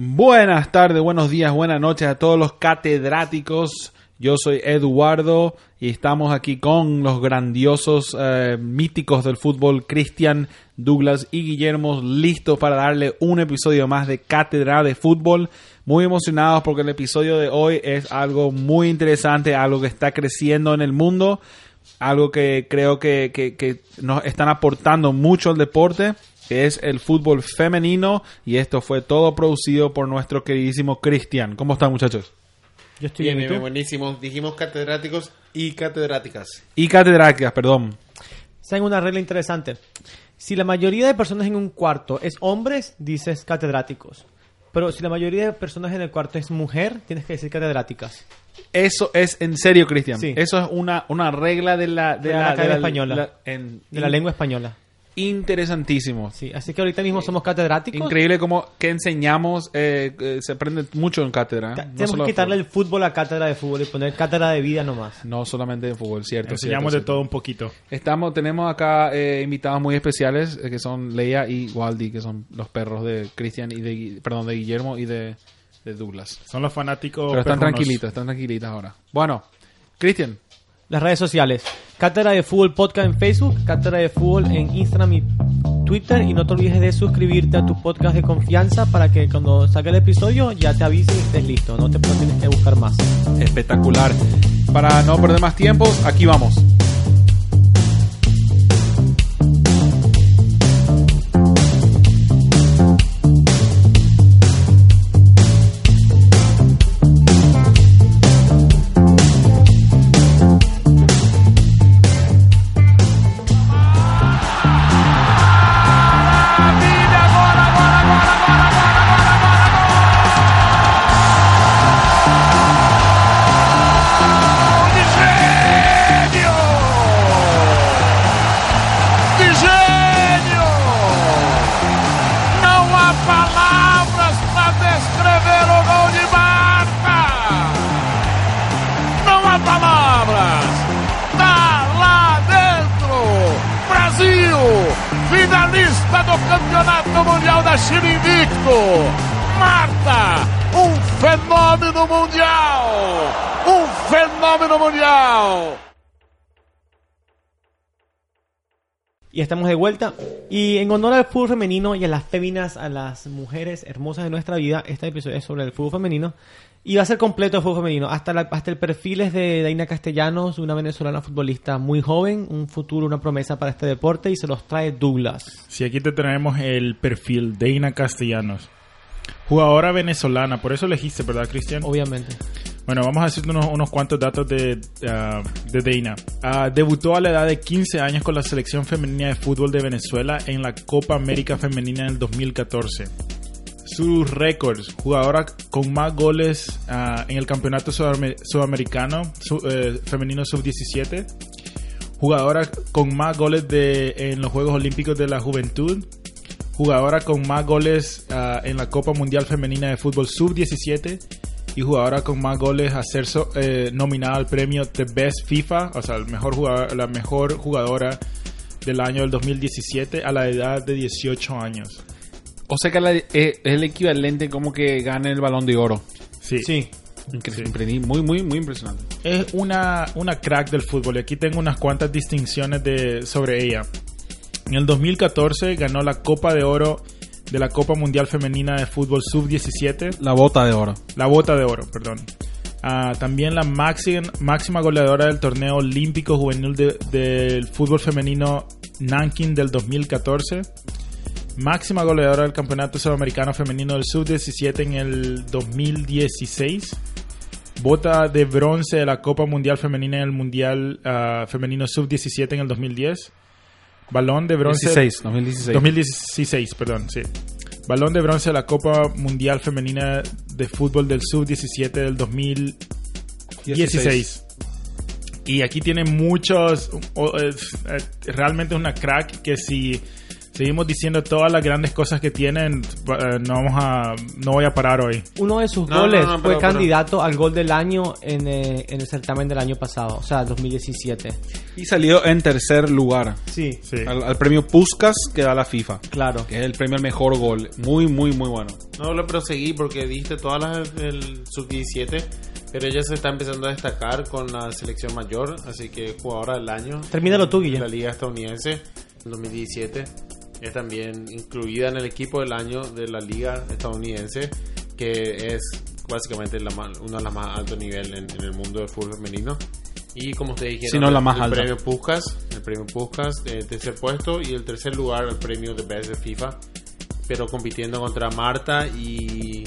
Buenas tardes, buenos días, buenas noches a todos los catedráticos. Yo soy Eduardo y estamos aquí con los grandiosos eh, míticos del fútbol, Cristian, Douglas y Guillermo, listos para darle un episodio más de Cátedra de Fútbol. Muy emocionados porque el episodio de hoy es algo muy interesante, algo que está creciendo en el mundo, algo que creo que, que, que nos están aportando mucho al deporte es el fútbol femenino y esto fue todo producido por nuestro queridísimo Cristian. ¿Cómo están muchachos? Yo estoy Bien, bien, buenísimo. Dijimos catedráticos y catedráticas. Y catedráticas, perdón. Saben una regla interesante. Si la mayoría de personas en un cuarto es hombres, dices catedráticos. Pero si la mayoría de personas en el cuarto es mujer, tienes que decir catedráticas. Eso es en serio, Cristian. Sí. Eso es una, una regla de la, de De la Española. la- en- De la lengua española. Interesantísimo. Sí, así que ahorita mismo somos catedráticos. Increíble como que enseñamos, eh, eh, se aprende mucho en cátedra. Ca- no Tenemos que quitarle fútbol. el fútbol a cátedra de fútbol y poner cátedra de vida nomás. No solamente de fútbol, cierto. Enseñamos cierto, de todo un poquito. Estamos, tenemos acá eh, invitados muy especiales eh, que son Leia y Waldi, que son los perros de Cristian y de, perdón, de Guillermo y de, de Douglas. Son los fanáticos. Pero están perrunos. tranquilitos, están tranquilitas ahora. Bueno, Cristian, Las redes sociales. Cátedra de Fútbol Podcast en Facebook, Cátedra de Fútbol en Instagram y Twitter. Y no te olvides de suscribirte a tu podcast de confianza para que cuando salga el episodio ya te avise y estés listo. No te tienes que buscar más. espectacular. Para no perder más tiempos, aquí vamos. Estamos de vuelta. Y en honor al fútbol femenino y a las féminas, a las mujeres hermosas de nuestra vida, este episodio es sobre el fútbol femenino. Y va a ser completo el fútbol femenino. Hasta, la- hasta el perfil es de Daina Castellanos, una venezolana futbolista muy joven, un futuro, una promesa para este deporte. Y se los trae Douglas. Si aquí te traemos el perfil de Ina Castellanos. Jugadora venezolana, por eso elegiste, ¿verdad, Cristian? Obviamente. Bueno, vamos a decirte unos, unos cuantos datos de, ah, de Deina. Ah, debutó a la edad de 15 años con la selección femenina de fútbol de Venezuela en la Copa América Femenina en el 2014. Sus récords, jugadora con más goles ah, en el campeonato sudamer- sudamericano su- eh, femenino sub-17. Jugadora con más goles de, en los Juegos Olímpicos de la Juventud. Jugadora con más goles en la Copa Mundial Femenina de Fútbol Sub-17 y jugadora con más goles a ser so- eh, nominada al premio The Best FIFA, o sea, el mejor jugador, la mejor jugadora del año del 2017 a la edad de 18 años. O sea que la- eh, es el equivalente como que gane el balón de oro. Sí. Sí. Increíble, Muy, muy, muy impresionante. Es una, una crack del fútbol y aquí tengo unas cuantas distinciones de, sobre ella. En el 2014 ganó la Copa de Oro de la Copa Mundial Femenina de Fútbol Sub-17. La bota de oro. La bota de oro, perdón. Ah, también la máxima, máxima goleadora del torneo olímpico juvenil de- del fútbol femenino Nanking del 2014. Máxima goleadora del campeonato sudamericano femenino del sub-17 en el 2016. Bota de bronce de la Copa Mundial Femenina en el Mundial ah, Femenino Sub-17 en el 2010. Balón de bronce. 16, 2016. 2016, perdón, sí. Balón de bronce de la Copa Mundial Femenina de Fútbol del Sub-17 del 2016. Y aquí tiene muchos. eh, realmente es una crack que si seguimos diciendo todas las grandes cosas que tienen. eh, no vamos a, no voy a parar hoy. Uno de sus No, goles no, no, fue pero- pero- candidato al gol del año en, eh, en el certamen del año pasado, o sea, 2017. Y salió en tercer lugar. Sí, Sí. Al, al premio Puskas que da la FIFA. claro. Que es el premio al mejor gol. Muy, muy, muy bueno. No lo proseguí porque diste todas las del sub-17, pero ella se está empezando a destacar con la selección mayor, así que jugadora del año. Termínalo tú, en Guille. La liga estadounidense en 2017. Es también incluida en el equipo del año de la liga estadounidense, que es básicamente la más- una de las más altos niveles en, en el mundo del fútbol femenino. Y como ustedes dijeron, Si no, la más el alta. premio Puskas, el premio Puskas de tercer puesto y el tercer lugar el premio de Best de FIFA, pero compitiendo contra Marta y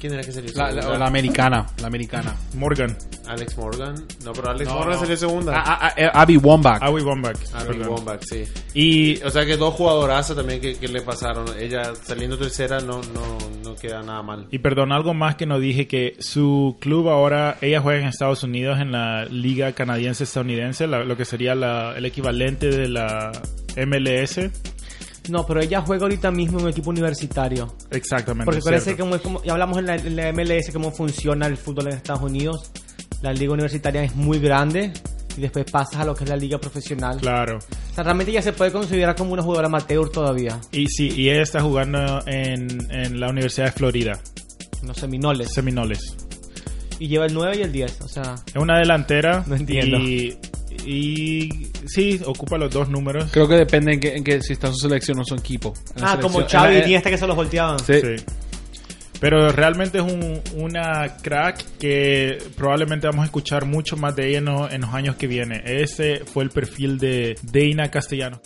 ¿quién era que salió La, la- segunda? la americana. La americana. Morgan. Alex Morgan, no, pero Alex No, Morgan no. salió segunda. Ah, ah, eh, Abby Wambach. Awi Bombach. Abby. Wambach, sí. Y O sea que dos jugadorazas también que, que le pasaron. Ella saliendo tercera no, no, no queda nada mal. Y perdón, algo más que no dije, que su club ahora, ella juega en Estados Unidos en la Liga Canadiense Estadounidense, la- lo que sería la- el equivalente de la MLS. No, pero ella juega ahorita mismo en un equipo universitario. Exactamente. Porque parece como, como ya hablamos en la, en la MLS cómo funciona el fútbol en Estados Unidos. La liga universitaria es muy grande y después pasas a lo que es la liga profesional. Claro. O sea, realmente ya se puede considerar como una jugadora amateur todavía. Y sí, y ella está jugando en, en la Universidad de Florida, No Seminoles. Seminoles. Y lleva el 9 y el 10. O sea, Es una delantera. No entiendo. Y, y sí, ocupa los dos números. Creo que depende en que, en que si está su selección o su equipo. Ah, como Xavi y Iniesta que se los volteaban. Sí. Sí. Pero realmente es un- una crack que probablemente vamos a escuchar mucho más de ella en, los- en los años que vienen. Ese fue el perfil de Deina Castellano.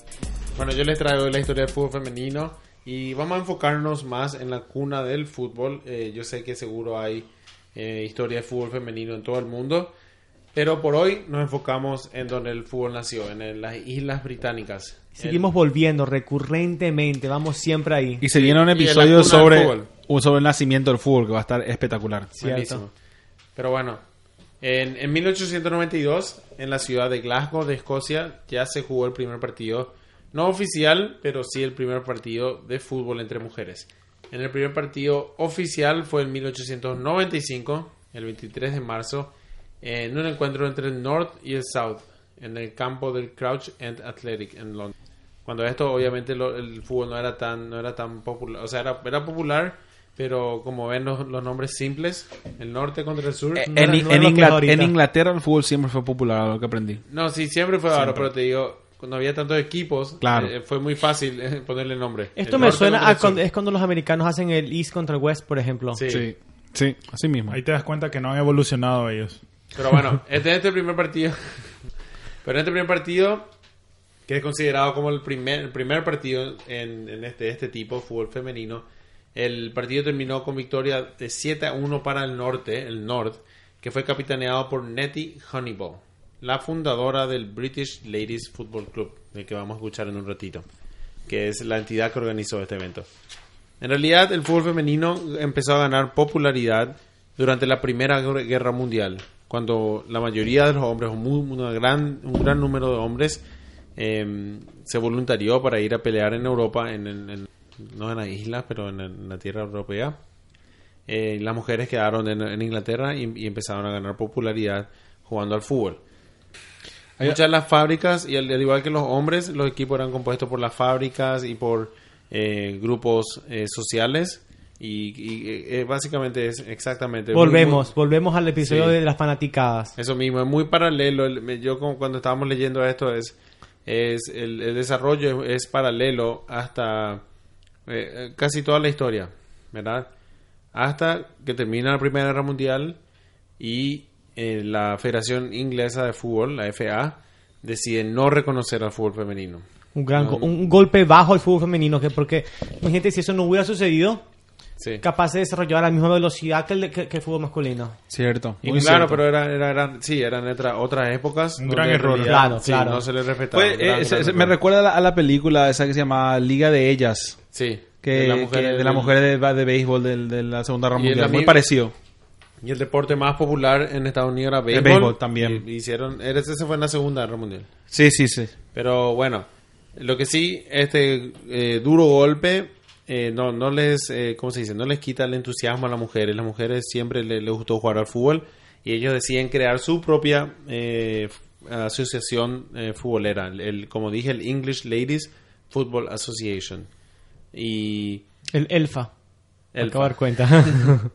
Bueno, yo les traigo la historia del fútbol femenino y vamos a enfocarnos más en la cuna del fútbol. Eh, yo sé que seguro hay eh, historia de fútbol femenino en todo el mundo, pero por hoy nos enfocamos en donde el fútbol nació, en el- las Islas Británicas. Seguimos volviendo recurrentemente. Vamos siempre ahí. Y se viene un episodio sobre, sobre el nacimiento del fútbol que va a estar espectacular. Cierto. Buenísimo. Pero bueno, en, en 1892, en la ciudad de Glasgow, de Escocia, ya se jugó el primer partido, no oficial, pero sí el primer partido de fútbol entre mujeres. En el primer partido oficial fue en 1895, el 23 de marzo, en un encuentro entre el North y el South, en el campo del Crouch End Athletic en Londres. Cuando esto, obviamente, lo- el fútbol no era tan, no era tan popular, o sea, era, era popular, pero como ven los, los nombres simples, el norte contra el sur. Eh, No en, era- no Inglaterra el fútbol siempre fue popular, a lo que aprendí. No, sí, siempre fue ahora, pero te digo, cuando había tantos equipos, Claro. eh, fue muy fácil eh, ponerle nombre. Esto El me suena a cuando, es cuando los americanos hacen el East contra el West, por ejemplo. Sí. Sí, sí, así mismo. Ahí te das cuenta que no han evolucionado ellos. Pero bueno, este es este primer partido. Pero este primer partido, que es considerado como el primer, el primer partido en, en este, este tipo, fútbol femenino, el partido terminó con victoria de 7 a 1 para el norte, el North, que fue capitaneado por Nettie Honeyball, la fundadora del British Ladies Football Club, del que vamos a escuchar en un ratito, que es la entidad que organizó este evento. En realidad, el fútbol femenino empezó a ganar popularidad durante la Primera Guerra Mundial, cuando la mayoría de los hombres, o muy- una gran, un gran número de hombres, eh, se voluntarió para ir a pelear en Europa, en, en- en- no en las islas, pero en, en la tierra europea. Eh, las mujeres quedaron en, Inglaterra y, y empezaron a ganar popularidad jugando al fútbol. Hay- Muchas de las fábricas, y al, al igual que los hombres, los equipos eran compuestos por las fábricas y por eh, grupos eh, sociales. Y, y, eh, básicamente es exactamente. Volvemos, muy- volvemos al episodio Sí. de las fanaticadas. eso mismo, es muy paralelo. Yo como cuando estábamos leyendo esto es, es el, el desarrollo es, es paralelo hasta eh, eh, casi toda la historia, ¿verdad? Hasta que termina la Primera Guerra Mundial y eh, la Federación Inglesa de Fútbol, la FA, decide no reconocer al fútbol femenino. Un gran go- un golpe bajo al fútbol femenino, que porque, imagínate, si eso no hubiera sucedido, Sí. capaz de desarrollar a la misma velocidad que el, de- que, que el fútbol masculino. Cierto. Y muy claro, cierto. pero era, era, eran- sí, eran otra- otras épocas. Un gran error. realidad, Claro, sí, claro. No se les respetaba. Gran, eh, se- gran se- me recuerda a la, a la película esa que se llama Liga de Ellas. Sí. Que, de que- la de, mujer la mujer de, de béisbol del- de, la Segunda Guerra el Mundial. Muy parecido. Y el deporte más popular en Estados Unidos era béisbol. béisbol también. Y- hicieron, ese fue en la Segunda Guerra Mundial. Sí, sí, sí. Pero bueno, Lo que sí, este eh, duro golpe eh, no, no les, eh, ¿cómo se dice? No les quita el entusiasmo a las mujeres. Las mujeres siempre le- les, gustó jugar al fútbol y ellos deciden crear su propia eh, asociación eh, futbolera. El, el- como dije, el English Ladies Football Association. Y El Elfa. De dar cuenta.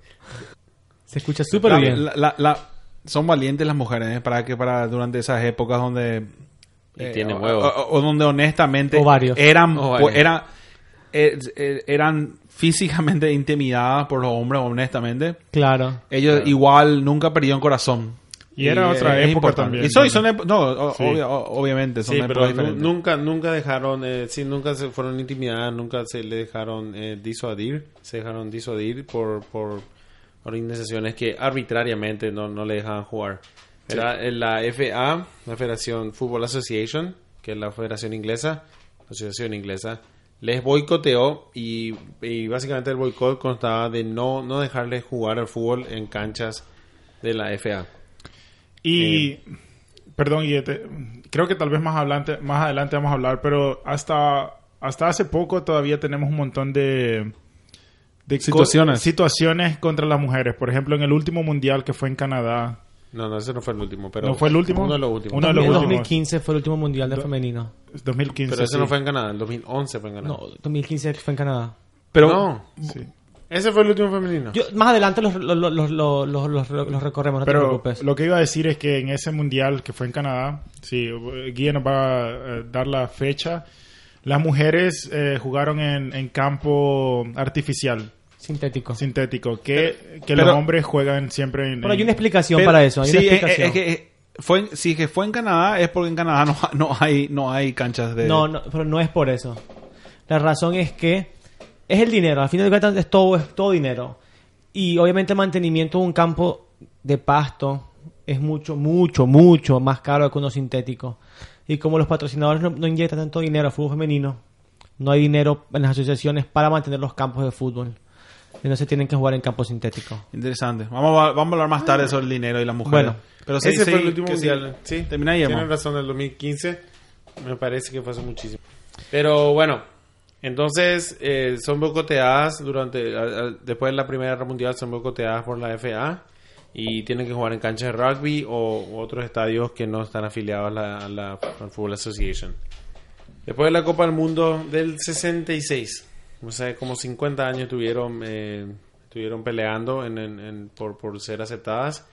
Se escucha súper La- bien. la- la- la- son valientes las mujeres ¿eh? para que para durante esas épocas donde Y eh, tiene o- huevos. o, o donde honestamente Ovarios. eran Ovarios. era- eran físicamente intimidadas por los hombres honestamente Claro. ellos igual nunca perdieron corazón Y era otra época importante. también, y son, ¿no? son ep- no o- Sí. obvia- o- obviamente son Sí, épocas pero nu- diferentes. nunca, nunca dejaron, eh, sí, nunca se fueron intimidadas, nunca se le dejaron eh, disuadir, se dejaron disuadir por, por organizaciones que arbitrariamente no, no le dejaban jugar. Era en la FA, la Federación Football Association, que es la federación inglesa, asociación inglesa, les boicoteó y, y básicamente el boicot constaba de no, no dejarles jugar al fútbol en canchas de la FA. Y, perdón, y este, creo que tal vez más adelante, más adelante vamos a hablar, pero hasta, hasta hace poco todavía tenemos un montón de, de co- Situaciones. situaciones contra las mujeres. Por ejemplo, en el último mundial que fue en Canadá. No, no, ese no fue el último, pero ¿No fue el último? Uno de los últimos. Uno de los en últimos. 2015 fue el último mundial de femenino. 2015. Pero ese sí. no fue en Canadá, en 2011 fue en Canadá. No, 2015 fue en Canadá. pero no, Sí. ese fue el último femenino. Yo, más adelante los, los, los, los, los, los- los recorremos, no te Pero preocupes. lo que iba a decir es que en ese mundial que fue en Canadá, sí, Guía nos va a eh, dar la fecha. Las mujeres eh, jugaron en, en campo artificial, Sintético. sintético, que, que pero- los hombres juegan siempre en... Pero hay una explicación Pero- para eso. Hay sí, una explicación. es que fue si que fue en Canadá es porque en Canadá no, no hay no hay canchas de No, no, pero no es por eso. La razón es que es el dinero. Al final de cuentas es todo, es todo dinero. Y obviamente el mantenimiento de un campo de pasto es mucho, mucho, mucho más caro que uno sintético. Y como los patrocinadores no, no inyectan tanto dinero al fútbol femenino, no hay dinero en las asociaciones para mantener los campos de fútbol. Entonces tienen que jugar en campos sintéticos. Interesante. Vamos a, vamos a hablar más tarde sobre el dinero y las mujeres. Bueno. pero sí, ese sí, fue el último mundial. Sí, Termina ahí, Tienen razón, el 2015 me parece que fue hace muchísimo. Pero bueno, entonces eh, son boicoteadas durante, a- a- después de la Primera Guerra Mundial son boicoteadas por la FA y tienen que jugar en canchas de rugby o u otros estadios que no están afiliados a la, a la al Football Association. Después de la Copa del Mundo del 66, o sea, como 50 años tuvieron, eh, estuvieron peleando en- en- en- por, por ser aceptadas.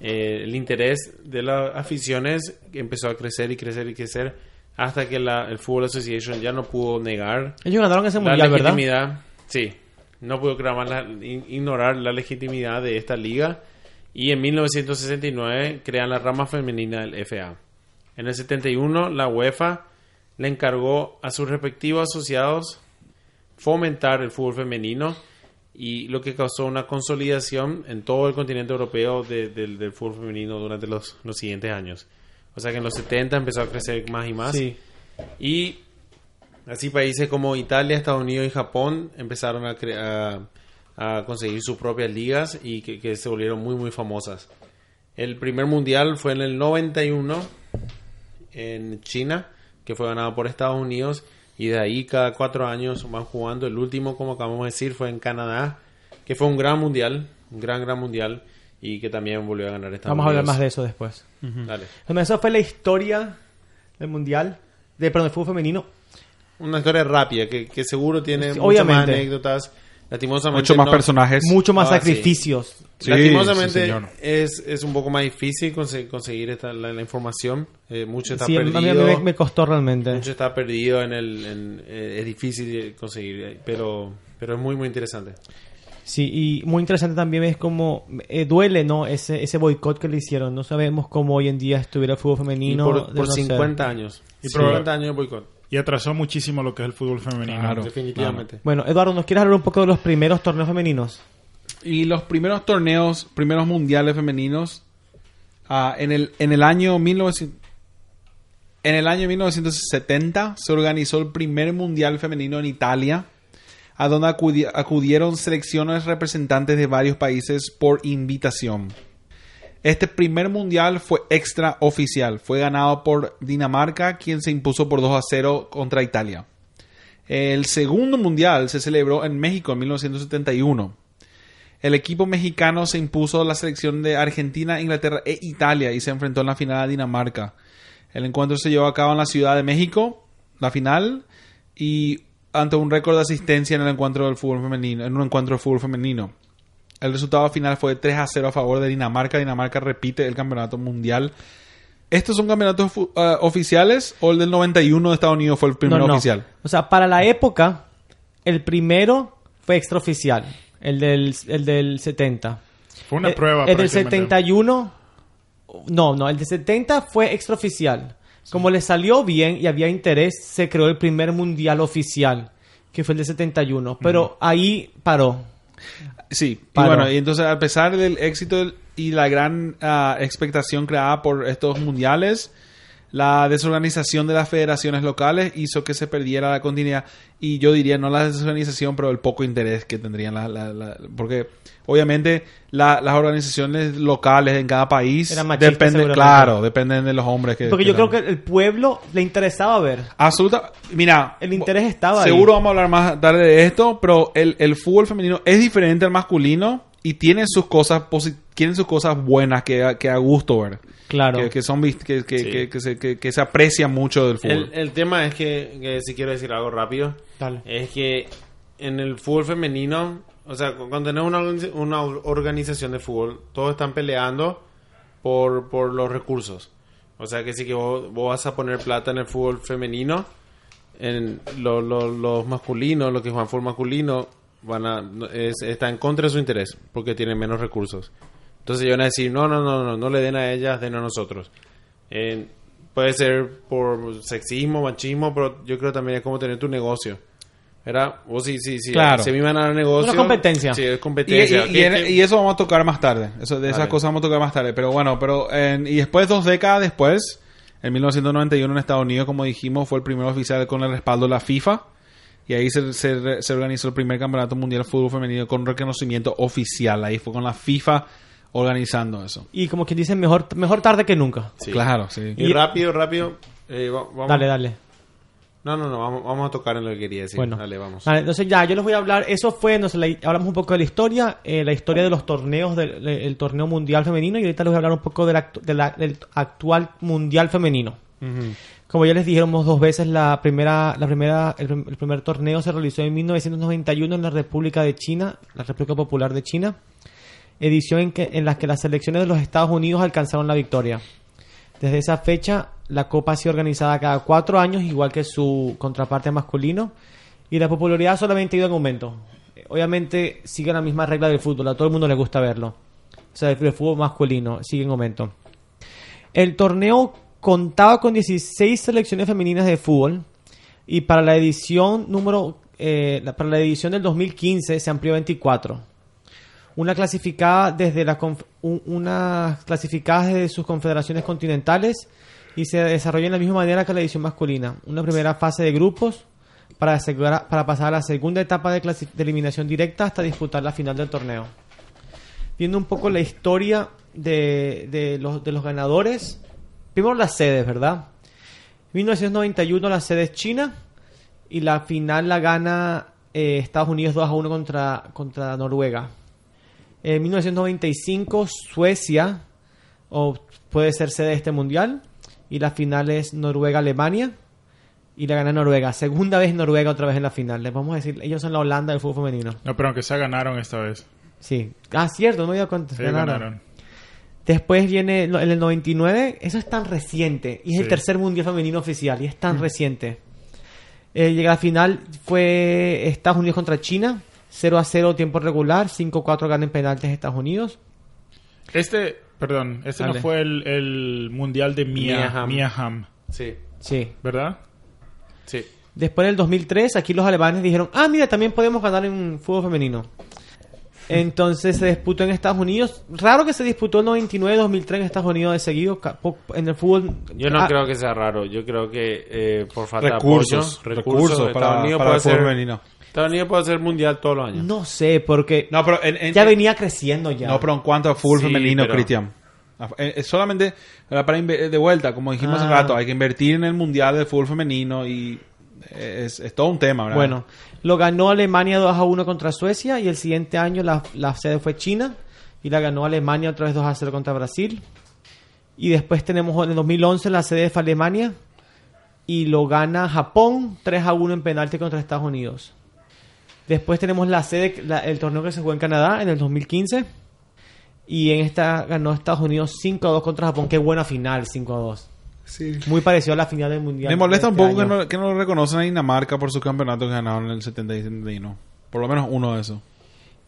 Eh, el interés de las aficiones empezó a crecer y crecer y crecer hasta que la, el Football Association ya no pudo negar Ellos ganaron ese la mundial, ¿verdad? legitimidad. Sí, no pudo la- in- ignorar la legitimidad de esta liga y en 1969 crean la rama femenina del FA. En el 71 la UEFA le encargó a sus respectivos asociados fomentar el fútbol femenino y lo que causó una consolidación en todo el continente europeo de- del- del fútbol femenino durante los, los siguientes años. O sea que en los 70 empezó a crecer más y más. Sí. Y así países como Italia, Estados Unidos y Japón empezaron a, a conseguir sus propias ligas y que, que se volvieron muy muy famosas. El primer mundial fue en el 91 en China, que fue ganado por Estados Unidos y de ahí cada cuatro años van jugando. El último, como acabamos de decir, fue en Canadá, que fue un gran mundial, un gran gran mundial y que también volvió a ganar Estados Vamos a hablar más de eso después. Dale. Bueno, esa fue la historia del mundial, de, perdón, del fútbol femenino. Una historia rápida que, que seguro tiene Sí, muchas más anécdotas. Lastimosamente Mucho más no- personajes. Mucho más Ah, sacrificios. Sí, Lastimosamente sí, señor. es, es un poco más difícil conse- conseguir esta, la, la información. Eh, mucho está Sí, a mí- perdido. a mí me, me costó realmente. Mucho está perdido en el... en- eh, es difícil conseguir, eh, pero, pero es muy, muy interesante. Sí, y muy interesante también es como eh, duele, ¿no? Ese, ese boicot que le hicieron. No sabemos cómo hoy en día estuviera el fútbol Y femenino. por, por no ser. 50 años. Y 50 años de boicot. Y atrasó muchísimo lo que es el fútbol femenino. Claro. Definitivamente. Bueno, Eduardo, ¿nos quieres hablar un poco de los primeros torneos femeninos? Y los primeros torneos, primeros mundiales femeninos, ah, en, el, en el año 1900 en el año 1970 se organizó el primer mundial femenino en Italia, a donde acudi- acudieron selecciones representantes de varios países por invitación. Este primer mundial fue extraoficial. Fue ganado por Dinamarca, quien se impuso por 2 a 0 contra Italia. El segundo mundial se celebró en México en 1971. El equipo mexicano se impuso a la selección de Argentina, Inglaterra e Italia y se enfrentó en la final a Dinamarca. El encuentro se llevó a cabo en la Ciudad de México, la final, y ante un récord de asistencia en el encuentro del fútbol femenino, en un encuentro de fútbol femenino. El resultado final fue 3 a 0 a favor de Dinamarca. Dinamarca repite el campeonato mundial. ¿Estos son campeonatos eh, oficiales o el del 91 de Estados Unidos fue el primero No, no. oficial? O sea, para la época, el primero fue extraoficial. El del, el del 70. Fue una Eh, prueba. El del prácticamente. 71. No, no, el de 70 fue extraoficial. Como le salió bien y había interés, se creó el primer mundial oficial, que fue el de 71. Pero ahí paró. Sí, y bueno, y entonces a pesar del éxito y la gran ah, expectación creada por estos mundiales, la desorganización de las federaciones locales hizo que se perdiera la continuidad y yo diría no la desorganización, pero el poco interés que tendrían la, la- la- porque obviamente la- las organizaciones locales en cada país dependen, claro, dependen de los hombres que Porque yo creo que el pueblo le interesaba ver. Absoluta. Mira. El interés estaba ahí. Seguro vamos a hablar más tarde de esto, pero el, el fútbol femenino es diferente al masculino y tiene sus cosas posi- tiene sus cosas buenas que, que a gusto ver. Claro. Que, que son que, que, Sí. que, que se, que, que se aprecia mucho del fútbol. El, el tema es que, que si quiero decir algo rápido, Dale. es que en el fútbol femenino, o sea, cu- cuando tenés una, una organización de fútbol, todos están peleando por, por los recursos. O sea, que si que vos, vos vas a poner plata en el fútbol femenino, en lo- lo- los masculinos, los que juegan fútbol masculino, van a, es- está en contra de su interés, porque tienen menos recursos. Entonces ellos van a decir, no, no, no, no, no le den a ellas, den a nosotros. Eh, puede ser por sexismo, machismo, pero yo creo también es como tener tu negocio. ¿Verdad? O sí, sí, sí. Claro. Si a mí me van a dar negocio. Una competencia. Sí, es Y, competencia. y- y Que- en- que- y eso vamos a tocar más tarde. Eso, de esas Vale. cosas vamos a tocar más tarde. Pero bueno, pero en- y después, dos décadas después, en 1991 en Estados Unidos, como dijimos, fue el primer oficial con el respaldo de la FIFA. Y ahí se, se- se organizó el primer campeonato mundial de fútbol femenino con reconocimiento oficial. Ahí fue con la FIFA organizando eso. Y como quien dice, mejor, mejor tarde que nunca. sí. Claro, sí. Y, rápido, rápido. eh, va- vamos. Dale, dale. No, no, no. Vamos, vamos a tocar en lo que quería decir. Bueno, Dale, vamos. Vale, entonces ya, yo les voy a hablar. Eso fue, no sé, la- hablamos un poco de la historia, eh, la historia de los torneos del de- el torneo mundial femenino y ahorita les voy a hablar un poco de la actu- de la- del actual mundial femenino. Como ya les dijimos dos veces, la primera, la primera, el, prim- el primer torneo se realizó en 1991 en la República de China, la República Popular de China, edición en, que, en la que las selecciones de los Estados Unidos alcanzaron la victoria. Desde esa fecha, la Copa ha sido organizada cada cuatro años, igual que su contraparte masculino, y la popularidad solamente ha ido en aumento. Obviamente sigue la misma regla del fútbol, a todo el mundo le gusta verlo. O sea, el fútbol masculino sigue en aumento. El torneo contaba con 16 selecciones femeninas de fútbol y para la edición número eh, para la edición del 2015 se amplió a 24. Una clasificada desde la conf- un- una clasificada desde sus confederaciones continentales y se desarrolló de la misma manera que la edición masculina. Una primera fase de grupos para, asegurar- para pasar a la segunda etapa de, de eliminación directa hasta disputar la final del torneo. Viendo un poco la historia de, de los, de los ganadores. Primero las sedes, ¿verdad? 1991 la sede es China y la final la gana eh, Estados Unidos 2 a 1 contra, contra Noruega. En 1995 Suecia o puede ser sede de este mundial y la final es Noruega-Alemania y la gana Noruega. Segunda vez Noruega otra vez en la final. Les vamos a decir, ellos son la Holanda del fútbol femenino. No, pero aunque sea ganaron esta vez. Sí. Ah, cierto, no me dio cuenta. Ganaron. ganaron. Después viene en el 99, eso es tan reciente, y es el tercer mundial femenino oficial, y es tan reciente. Eh, llega a la final, fue Estados Unidos contra China, 0 a 0 tiempo regular, 5-4 ganan penaltis Estados Unidos. Este, perdón, este Dale. no fue el, el mundial de Mia, Mia Hamm. Mia Hamm, Sí, Sí. ¿verdad? sí. Después del 2003, aquí los alemanes dijeron, ah, mira, también podemos ganar en fútbol femenino. Entonces se disputó en Estados Unidos. Raro que se disputó el 99-2003 en Estados Unidos de seguido. En el fútbol. Yo no Ah, creo que sea raro. Yo creo que eh, por falta Recursos, de apoyo, recursos Estados para, Unidos para puede el fútbol ser- femenino. Estados Unidos puede ser mundial todos los años. No sé, porque No, pero en, en- ya venía creciendo ya. no, pero en cuanto a fútbol Sí, femenino, pero- Cristian. Eh, Es solamente eh, para de vuelta, como dijimos hace Ah. rato, hay que invertir en el mundial de fútbol femenino y es, es todo un tema, ¿verdad? Bueno, lo ganó Alemania 2 a 1 contra Suecia y el siguiente año la, la sede fue China y la ganó Alemania otra vez 2 a 0 contra Brasil. Y después tenemos en el 2011 la sede fue Alemania y lo gana Japón 3 a 1 en penalti contra Estados Unidos. Después tenemos la sede, la- el torneo que se jugó en Canadá en el 2015 y en esta ganó Estados Unidos 5 a 2 contra Japón. Qué buena final, 5 a 2. Muy parecido a la final del Mundial. Me molesta un este poco que no, que no lo reconocen a Dinamarca por su campeonato que ganaron en el 70 y 71. Por lo menos uno de esos.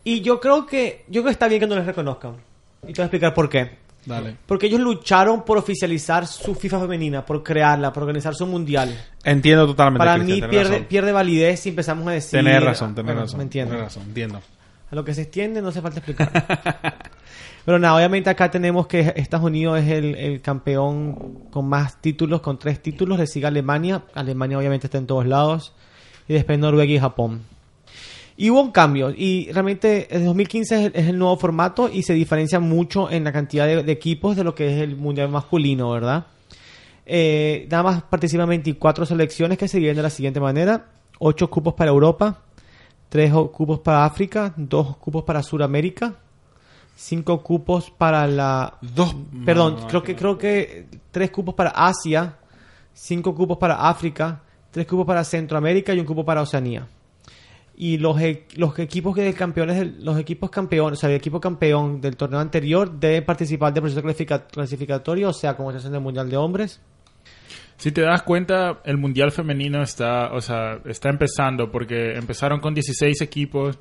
Y yo creo que yo creo que está bien que no les reconozcan. Y te voy a explicar por qué. Dale. Porque ellos lucharon por oficializar su FIFA femenina, por crearla, por organizar su mundial. Entiendo totalmente. Para Cristian, mí pierde, razón. pierde validez si empezamos a decir... Tenés razón, Bueno, razón. Me entiendo. razón, entiendo. A lo que se extiende no hace falta explicar. Pero nada, obviamente acá tenemos que Estados Unidos es el, el campeón con más títulos, con tres títulos. Le sigue Alemania. Alemania obviamente está en todos lados. Y después Noruega y Japón. Y hubo un cambio. Y realmente el 2015 es el, es el nuevo formato y se diferencia mucho en la cantidad de, de equipos de lo que es el Mundial masculino, ¿verdad? Eh, nada más participan 24 selecciones que se dividen de la siguiente manera. 8 cupos para Europa, 3 cupos para África, 2 cupos para Sudamérica, 5 cupos para la... Dos. Perdón, no, creo que creo que 3 cupos para Asia, 5 cupos para África, 3 cupos para Centroamérica y un cupo para Oceanía. Y los, e- los equipos que campeones, del- los equipos campeones, o sea, el equipo campeón del torneo anterior debe participar del proceso clasifica- clasificatorio, o sea, como se hace en el Mundial de Hombres. Si te das cuenta, el Mundial Femenino está, o sea, está empezando porque empezaron con 16 equipos,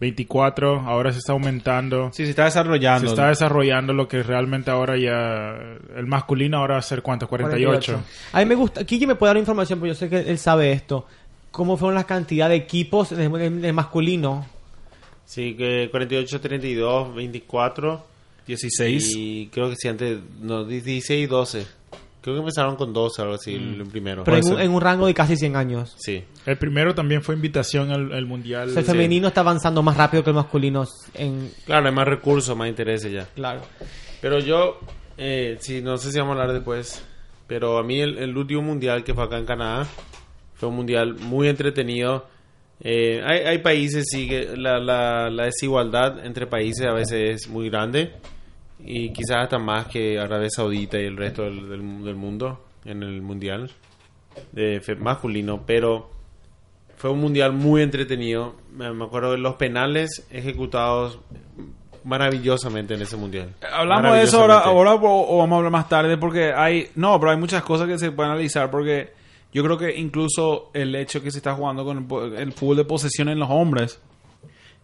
24, ahora se está aumentando. Sí, se está desarrollando. Se está desarrollando lo que realmente ahora ya... El masculino ahora va a ser cuántos, 48. A mí me gusta, Kiki me puede dar información, porque yo sé que él sabe esto. ¿Cómo fueron las cantidad de equipos de, de- de masculino? Sí, que 48, 32, 24. 16. Y creo que sí, antes, no, 16 y 12. Creo que empezaron con 12, algo así, el primero. Pero en un, en un rango de casi 100 años. Sí. El primero también fue invitación al, al Mundial. O sea, el Sí. femenino está avanzando más rápido que el masculino. En, Claro, hay más recursos, más intereses ya. claro. Pero yo, eh, sí, no sé si vamos a hablar después, pero a mí el, el último mundial que fue acá en Canadá fue un mundial muy entretenido. Eh, hay, hay países, sí, que la, la, la desigualdad entre países a veces es muy grande y quizás hasta más que Arabia Saudita y el resto del, del, del mundo en el mundial de masculino, pero fue un mundial muy entretenido. Me, acuerdo de los penales ejecutados maravillosamente en ese mundial. Hablamos de eso ahora, ahora o, o vamos a hablar más tarde porque hay... No, pero hay muchas cosas que se pueden analizar porque yo creo que incluso el hecho que se está jugando con el, po- el fútbol de posesión en los hombres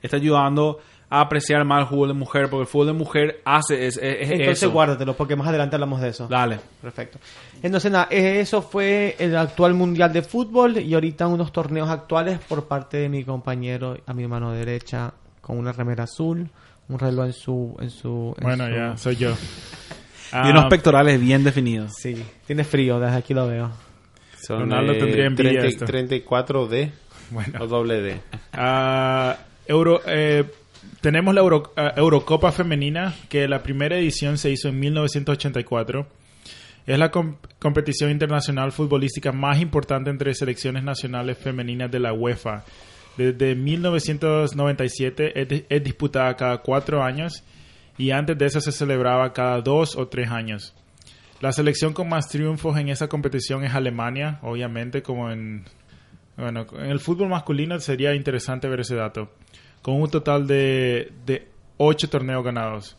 está ayudando a apreciar más el fútbol de mujer porque el fútbol de mujer hace es, es- es Entonces eso. guárdatelo, porque más adelante hablamos de eso. Dale. Perfecto. Entonces, nada, eso fue el actual Mundial de Fútbol y ahorita unos torneos actuales por parte de mi compañero a mi mano derecha con una remera azul, un reloj en su... En su en Bueno, su- ya, soy yo. Y unos Ah, pectorales bien definidos. Sí, tiene frío, desde aquí lo veo. Son Ronaldo eh, tendría envidia 30 esto. 34D Bueno. o doble D. Ah, Euro, eh, tenemos la Euro- ah, Eurocopa Femenina, que la primera edición se hizo en 1984. Es la com- competición internacional futbolística más importante entre selecciones nacionales femeninas de la UEFA. Desde 1997 es, di- es disputada cada cuatro años y antes de eso se celebraba cada dos o tres años. La selección con más triunfos en esa competición es Alemania, obviamente, como en bueno, en el fútbol masculino sería interesante ver ese dato. Con un total de, de 8 torneos ganados.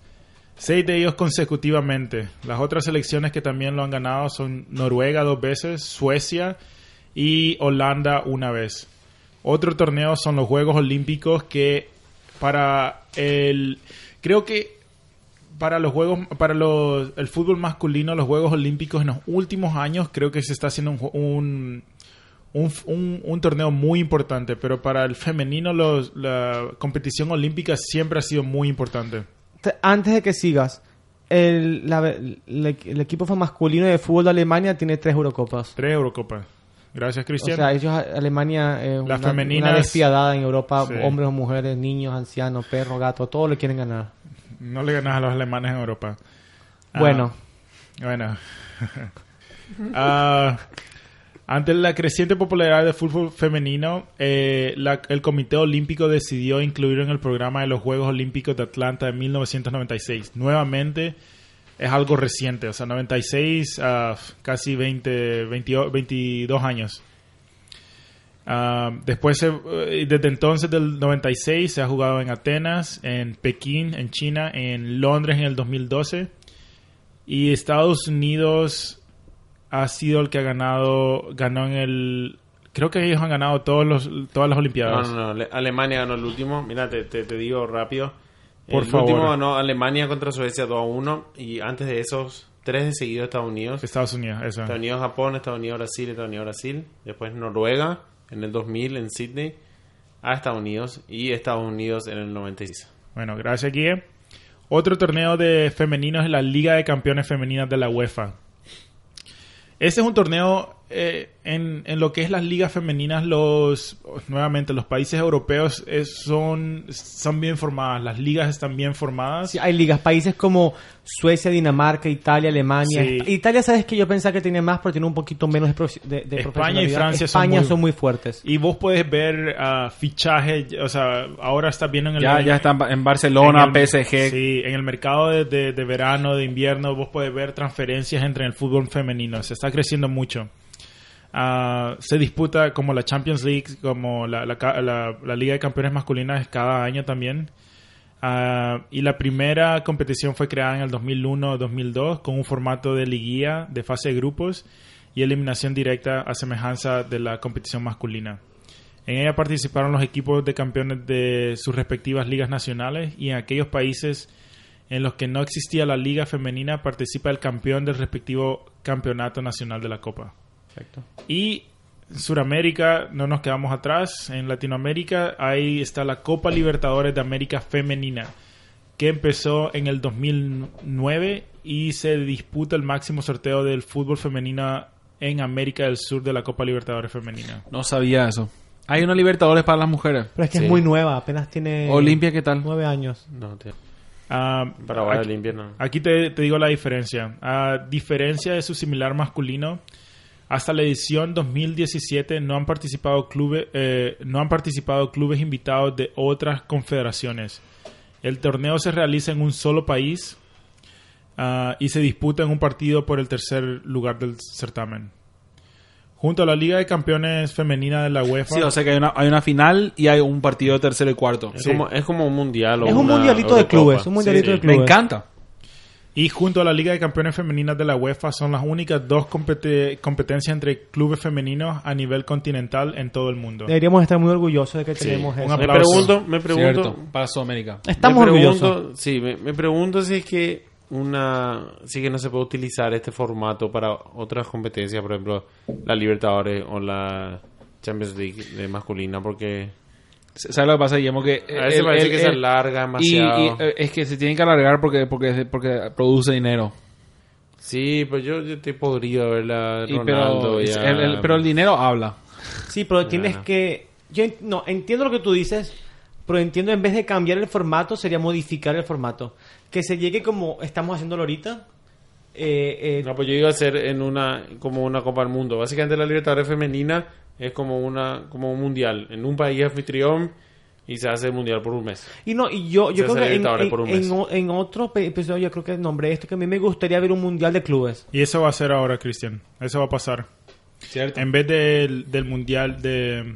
Seis de ellos consecutivamente. Las otras selecciones que también lo han ganado son Noruega dos veces, Suecia y Holanda una vez. Otro torneo son los Juegos Olímpicos que para el... Creo que para los juegos para los, el fútbol masculino los juegos olímpicos en los últimos años creo que se está haciendo un, un, un, un- un torneo muy importante pero para el femenino los, la competición olímpica siempre ha sido muy importante Te- Antes de que sigas, el, la- el- el equipo masculino de fútbol de Alemania tiene tres Eurocopas. tres Eurocopas gracias O Cristian sea, ellos, Alemania, Las una, femeninas- una despiadada en Europa, Sí. hombres o mujeres, niños, ancianos, perros, gatos, todos le quieren ganar. No le ganas a los alemanes en Europa Bueno, Bueno. Ah, ante la creciente popularidad del fútbol femenino, eh, la- el Comité Olímpico decidió incluirlo en el programa de los Juegos Olímpicos de Atlanta de 1996. Nuevamente, es algo reciente, o sea, 96 a casi 20, 22, 22 años. Ah, después, se- eh, desde entonces del 96, se ha jugado en Atenas, en Pekín, en China, en Londres en el 2012. Y Estados Unidos ha sido el que ha ganado, ganó en el... Creo que ellos han ganado todos los, todas las No, Olimpiadas. no, no. Ale- Alemania ganó el último. Mira, te, te, te digo rápido. Por el favor. último ganó Alemania contra Suecia 2 a 1. Y antes de esos, tres de seguido Estados Unidos. Estados Unidos, eso. Estados Unidos, Japón, Estados Unidos, Brasil, Estados Unidos, Brasil. Después Noruega en el 2000 en Sydney. A Estados Unidos. Y Estados Unidos en el 96. Bueno, gracias, Guille. Otro torneo de femeninos es la Liga de Campeones Femeninas de la UEFA. Este es un torneo eh, en, en lo que es las ligas femeninas, los nuevamente los países europeos eh, son, son bien formadas, las ligas están bien formadas. sí, hay ligas, países como Suecia, Dinamarca, Italia, Alemania. Sí. Italia, sabes que yo pensaba que tenía más, pero tiene un poquito menos de, de, España y. Francia son España muy- son muy fuertes. Y vos puedes ver ah, fichaje, o sea, ahora está viendo en el... Ya, ya están en Barcelona, en el- PSG. Sí, en el mercado de, de- de verano, de invierno, vos puedes ver transferencias entre el fútbol femenino. Se está creciendo mucho. Ah, se disputa como la Champions League, como la Liga de Campeones Masculinas cada año también. Ah, y la primera competición fue creada en el 2001-2002 con un formato de liguilla de fase de grupos y eliminación directa a semejanza de la competición masculina. En ella participaron los equipos de campeones de sus respectivas ligas nacionales y en aquellos países en los que no existía la liga femenina participa el campeón del respectivo campeonato nacional de la Copa. Perfecto. Y en Sudamérica no nos quedamos atrás. En Latinoamérica ahí está la Copa Libertadores de América Femenina, que empezó en el 2009 y se disputa el máximo sorteo del fútbol femenino en América del Sur de la Copa Libertadores Femenina. No sabía eso. Hay una Libertadores para las mujeres. Pero es que Sí. es muy nueva, apenas tiene Olimpia, ¿qué tal? nueve años. No, Ah, para aquí- el invierno. Aquí te, te digo la diferencia. A diferencia de su similar masculino, hasta la edición 2017 no han participado clubes, eh, no han participado clubes invitados de otras confederaciones. El torneo se realiza en un solo país ah, y se disputa en un partido por el tercer lugar del certamen. Junto a la Liga de Campeones Femenina de la UEFA. Sí, o sea que hay una, hay una final y hay un partido de tercero y cuarto. Es, como, es como un mundial. o Es un una mundialito de clubes, un mundialito Sí, de clubes. Me encanta. Y junto a la Liga de Campeones Femeninas de la UEFA son las únicas dos compete- competencias entre clubes femeninos a nivel continental en todo el mundo. Deberíamos estar muy orgullosos de que Sí. tenemos Un eso. Me pregunto, me pregunto, Cierto, para Sudamérica. Estamos me orgullosos. sí, me, me pregunto si es que una, si que no se puede utilizar este formato para otras competencias, por ejemplo, la Libertadores o la Champions League de masculina, porque ¿Sabes lo que pasa, Guillermo? Que a veces el- parece el- que se alarga y, demasiado. y, eh, es que se tienen que alargar porque porque porque produce dinero. sí, pues yo, yo estoy podrido de ver a Y Ronaldo pero, y el, el- pero el dinero habla. Sí, pero tienes que... Yo no, entiendo lo que tú dices, pero entiendo en vez de cambiar el formato, sería modificar el formato. Que se llegue como estamos haciéndolo ahorita. Eh, eh, No, pues yo iba a hacer en una como una Copa del Mundo. Básicamente la Libertadores femenina es como una como un mundial en un país anfitrión y se hace el mundial por un mes. Y no, y yo, yo Se creo que en, Libertadores en- por un en mes. o- en otro episodio yo creo que nombré esto, que a mí me gustaría ver un mundial de clubes. Y eso va a ser ahora, Cristian. Eso va a pasar. ¿Cierto? En vez del, del mundial de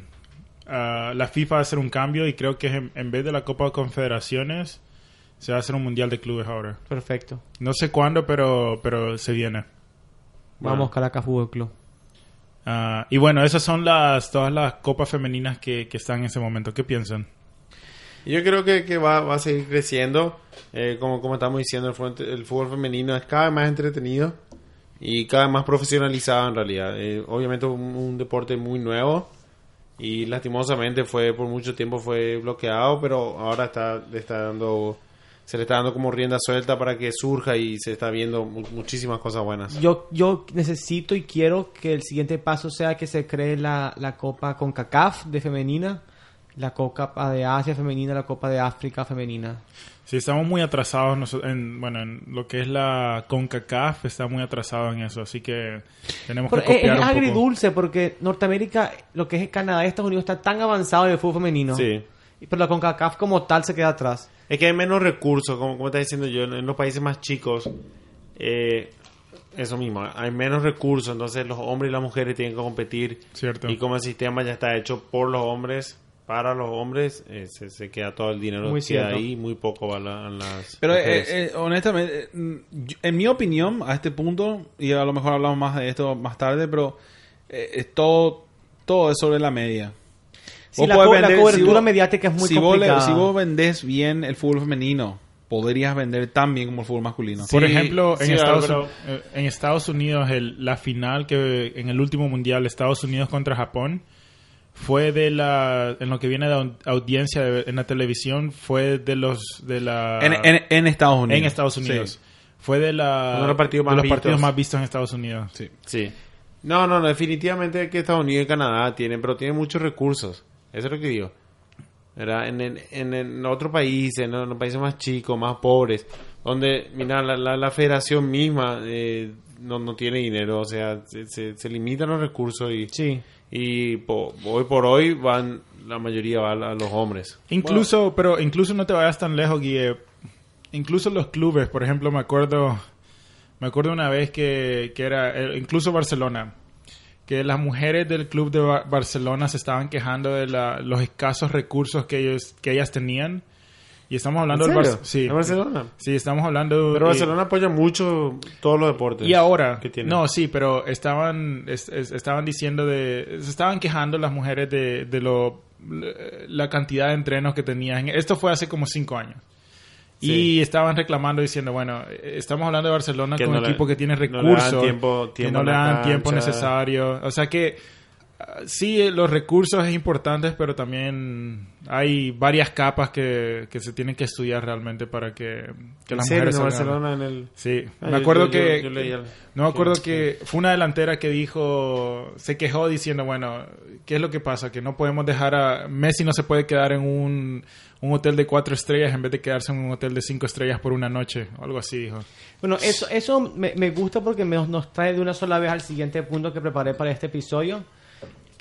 ah, la FIFA va a hacer un cambio y creo que en, en vez de la Copa de Confederaciones se va a hacer un mundial de clubes ahora. Perfecto. No sé cuándo, pero pero se viene. Bueno. Vamos, Caracas Fútbol Club. Ah, y bueno, esas son las todas las copas femeninas que, que están en ese momento. ¿Qué piensan? Yo creo que, que va, va a seguir creciendo. Eh, como, como estamos diciendo, el el fútbol femenino es cada vez más entretenido y cada vez más profesionalizado en realidad. Eh, obviamente un, un deporte muy nuevo y lastimosamente fue por mucho tiempo fue bloqueado, pero ahora está, está dando se le está dando como rienda suelta para que surja y se está viendo mu- muchísimas cosas buenas. Yo, yo necesito y quiero que el siguiente paso sea que se cree la, la Copa con CACAF de femenina, la Copa de Asia femenina, la Copa de África femenina. Sí, estamos muy atrasados en, bueno, en lo que es la CONCACAF, está muy atrasado en eso, así que tenemos Pero que es, copiar es un poco. agridulce porque Norteamérica, lo que es Canadá y Estados Unidos, está tan avanzado en el fútbol femenino. Sí. Pero la CONCACAF como tal se queda atrás. Es que hay menos recursos, como, como está diciendo yo, en, en los países más chicos, eh, eso mismo, hay menos recursos, entonces los hombres y las mujeres tienen que competir. Cierto. Y como el sistema ya está hecho por los hombres, para los hombres, eh, se, se queda todo el dinero Muy que queda ahí, muy poco va a, la- a las Pero eh, eh, honestamente, en mi opinión, a este punto, y a lo mejor hablamos más de esto más tarde, pero eh, todo, todo es sobre la media. Sí, Vos la, co- la vender- cobertura si vos- mediática es muy si vos, complicada. si vos vendés bien el fútbol femenino, podrías vender tan bien como el fútbol masculino. Por Sí, ejemplo, en, sí, Estados, pero- eh, en Estados Unidos, el- la final que en el último mundial, Estados Unidos contra Japón, fue de la, en lo que viene de au- audiencia de- en la televisión, fue de los, de la... En, en- en Estados Unidos. en Estados Unidos. Sí. Fue de, la, Uno de los partidos de más los partidos vistos. más vistos en Estados Unidos. Sí. Sí. No, no, no, definitivamente que Estados Unidos y Canadá tienen, pero tienen muchos recursos. Eso es lo que digo. ¿Verdad? En, en, en, otros países, en los países más chicos, más pobres, donde, mira, la, la, la federación misma eh, no, no tiene dinero, o sea, se, se, se limitan los recursos y, Sí. y po- hoy por hoy van, la mayoría va a los hombres. Incluso, pero incluso no te vayas tan lejos, Guille. Incluso los clubes, por ejemplo, me acuerdo, me acuerdo una vez que, que era, eh, incluso Barcelona, que las mujeres del club de Ba- Barcelona se estaban quejando de la- los escasos recursos que ellos, que ellas tenían. Y estamos hablando ¿En del. Sí, ¿En Barcelona? sí, estamos hablando. Pero y- Barcelona apoya mucho todos los deportes. y ahora, que tiene. no, sí, pero estaban, es- es- estaban diciendo de, se estaban quejando las mujeres de, de lo, la cantidad de entrenos que tenían. Esto fue hace como cinco años. Sí. Y estaban reclamando diciendo, bueno, eh, estamos hablando de Barcelona Que con no un equipo que tiene recursos, tiempo- que no le dan tiempo necesario. O sea que sí, los recursos es importantes, pero también hay varias capas que, que se tienen que estudiar realmente para que, que ¿En las mujeres ¿En Barcelona en el... Sí, Ah, me yo- acuerdo yo- que... yo- yo leí al- no me acuerdo que- que fue una delantera que dijo... Se quejó diciendo, bueno, ¿qué es lo que pasa? Que no podemos dejar a... Messi no se puede quedar en un, un hotel de cuatro estrellas en vez de quedarse en un hotel de cinco estrellas por una noche. O algo así dijo. Bueno, eso, eso me, me gusta porque me- nos trae de una sola vez al siguiente punto que preparé para este episodio,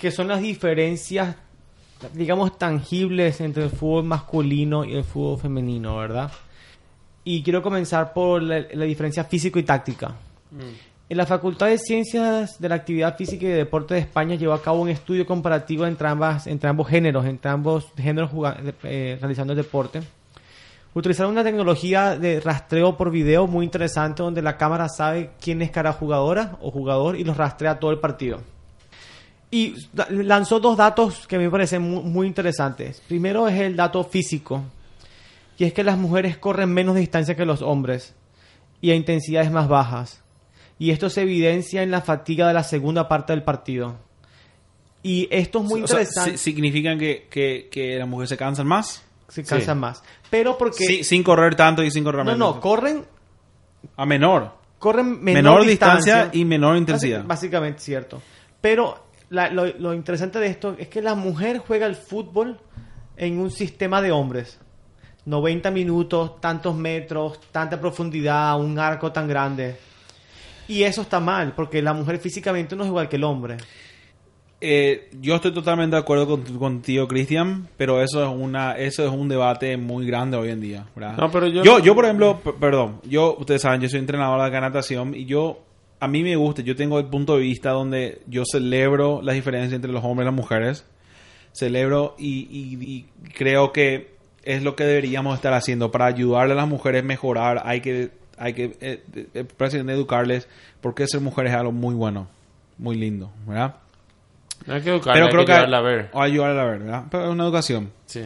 que son las diferencias, digamos, tangibles entre el fútbol masculino y el fútbol femenino, ¿verdad? Y quiero comenzar por la, la diferencia físico y táctica. En la Facultad de Ciencias de la Actividad Física y de Deporte de España llevó a cabo un estudio comparativo entre, ambas, entre ambos géneros, entre ambos géneros eh, realizando el deporte. Utilizaron una tecnología de rastreo por video muy interesante donde la cámara sabe quién es cada jugadora o jugador y los rastrea todo el partido. Y lanzó dos datos que me parecen muy, muy interesantes. Primero es el dato físico, y es que las mujeres corren menos distancia que los hombres y a intensidades más bajas. Y esto se evidencia en la fatiga de la segunda parte del partido. Y esto es muy O interesante. si- ¿Significan que, que, que las mujeres se cansan más? se cansan más. Pero porque... Sí, sin correr tanto y sin correr no, menos. no, corren A menor. corren menor, Menor, distancia, y menor intensidad. Básic- Básicamente cierto. Pero la- lo, lo interesante de esto es que la mujer juega el fútbol en un sistema de hombres. 90 minutos, tantos metros, tanta profundidad, un arco tan grande. Y eso está mal, porque la mujer físicamente no es igual que el hombre. Eh, yo estoy totalmente de acuerdo con, contigo, Cristian, pero eso es una eso es un debate muy grande hoy en día. ¿verdad? No, pero yo- yo, yo, por ejemplo, perdón, yo, ustedes saben, yo soy entrenador de natación y yo, a mí me gusta, yo tengo el punto de vista donde yo celebro la diferencia entre los hombres y las mujeres, celebro y, y- y creo que es lo que deberíamos estar haciendo para ayudarle a las mujeres a mejorar. Hay que, hay que eh, eh, educarles porque ser mujer es algo muy bueno, muy lindo, ¿verdad? No hay que educarla, pero hay creo que que, ayudarla a ver. o ayudarla a ver, ¿verdad? Pero es una educación. Sí.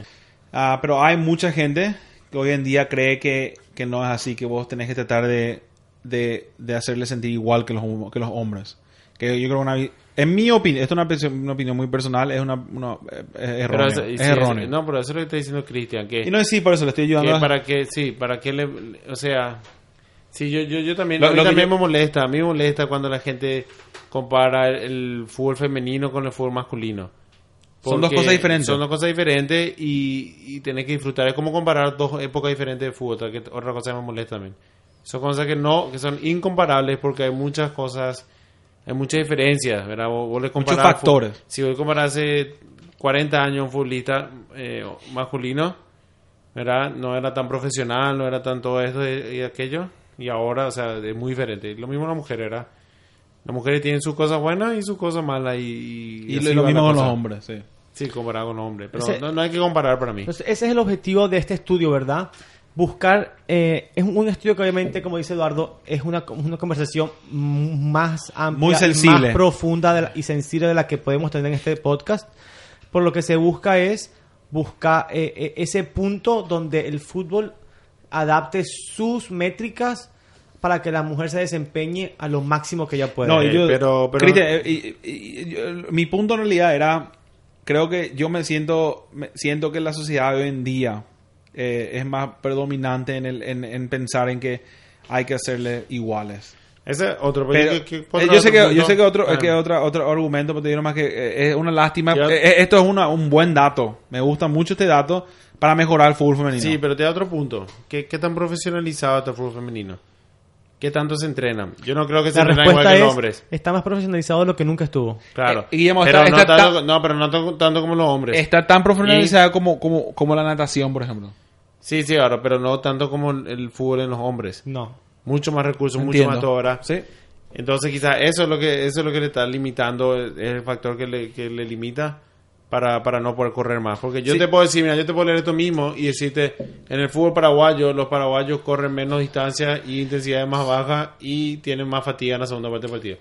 Ah, pero hay mucha gente que hoy en día cree que, que no es así, que vos tenés que tratar de, de, de hacerle sentir igual que los, que los hombres. Que yo creo una en mi opinión, esto es una, opinión- una opinión muy personal, es una, una- es erróneo. eso- es sí, erróneo. No, pero eso es lo que está diciendo Cristian, que, y no es sí, por eso le estoy ayudando. que a- para que, sí, para que le, o sea, sí, yo, yo, yo también, Lo- a mí lo también yo- me molesta, a mí me molesta cuando la gente compara el, el fútbol femenino con el fútbol masculino. Son dos cosas diferentes. Son dos cosas diferentes y, y tenés que disfrutar. Es como comparar dos épocas diferentes de fútbol, que, otra cosa que me molesta también. Son cosas que no, que son incomparables porque hay muchas cosas, hay muchas diferencias, ¿verdad? Vos, vos le comparás al factores. Si vos comparás hace 40 años un futbolista eh, masculino, ¿verdad? No era tan profesional, no era tan todo esto y, y aquello. Y ahora, o sea, es muy diferente. Lo mismo la mujer, ¿verdad? Las mujeres tienen sus cosas buenas y sus cosas malas y... Y así lo mismo con los hombres, sí. Sí, comparado con hombres. Pero Ese- no, no hay que comparar para mí. Ese es el objetivo de este estudio, ¿verdad? Buscar, eh, es un estudio que obviamente, como dice Eduardo, es una, una conversación más amplia, Muy sensible. más profunda de la- y sensible de la que podemos tener en este podcast. Por lo que se busca es buscar eh, eh, ese punto donde el fútbol adapte sus métricas para que la mujer se desempeñe a lo máximo que ella pueda. No, Eh, yo, pero- pero- Cristian, eh, y- y- y- yo- mi punto en realidad era, creo que yo me siento, me siento que la sociedad hoy en día eh, es más predominante en, el, en, en pensar en que hay que hacerle iguales. Ese es otro. Pero, ¿qué- qué- eh, otro- yo sé que otro yo sé que punto? otro Ah. que otro argumento pero te digo más que eh, es una lástima. Eh, esto es una, un buen dato me gusta mucho este dato para mejorar el fútbol femenino Sí, pero te da otro punto. ¿Qué, qué tan profesionalizado está el fútbol femenino? ¿Qué tanto se entrenan? Yo no creo que se la entrenan igual respuesta que los es, hombres. está más profesionalizado de lo que nunca estuvo. Claro. Eh, Guillermo, pero está- no, está tanto, tan- no, pero no tanto, tanto como los hombres. está tan profesionalizada como, como, como la natación por ejemplo Sí, sí, ahora, pero no tanto como el, fútbol en los hombres. No. Mucho más recursos, Entiendo. mucho más todo ahora. sí Entonces quizás eso es lo que eso es lo que le está limitando, es el factor que le, que le limita para, para no poder correr más. Porque yo Sí. te puedo decir, mira, yo te puedo leer esto mismo y decirte, en el fútbol paraguayo, los paraguayos corren menos distancia y intensidad más baja y tienen más fatiga en la segunda parte del partido.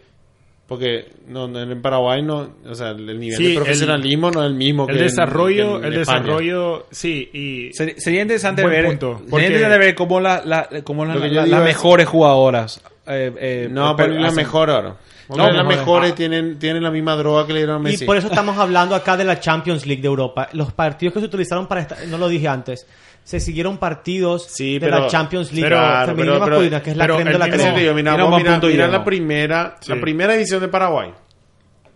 Porque no, no, en Paraguay no, o sea, el nivel Sí, de el- profesionalismo no es el mismo que El en- desarrollo, que en el España. desarrollo, sí, y Ser- Sería interesante ver, punto, sería interesante ver cómo, la, la- cómo la- la- las es- mejores jugadoras. eh, eh, No, pero la hacen- mejor ahora. Porque No, las mejores. mejores tienen, tienen la misma droga que le dieron a Messi. Y por eso estamos hablando acá de la Champions League de Europa. Los partidos que se utilizaron para esta, no lo dije antes, se siguieron partidos Sí, de pero- la Champions League Claro, femenina pero- pero- masculina, que es la pero crema de la crema. mira, Mira mira, mira la primera, Sí. la primera edición de Paraguay.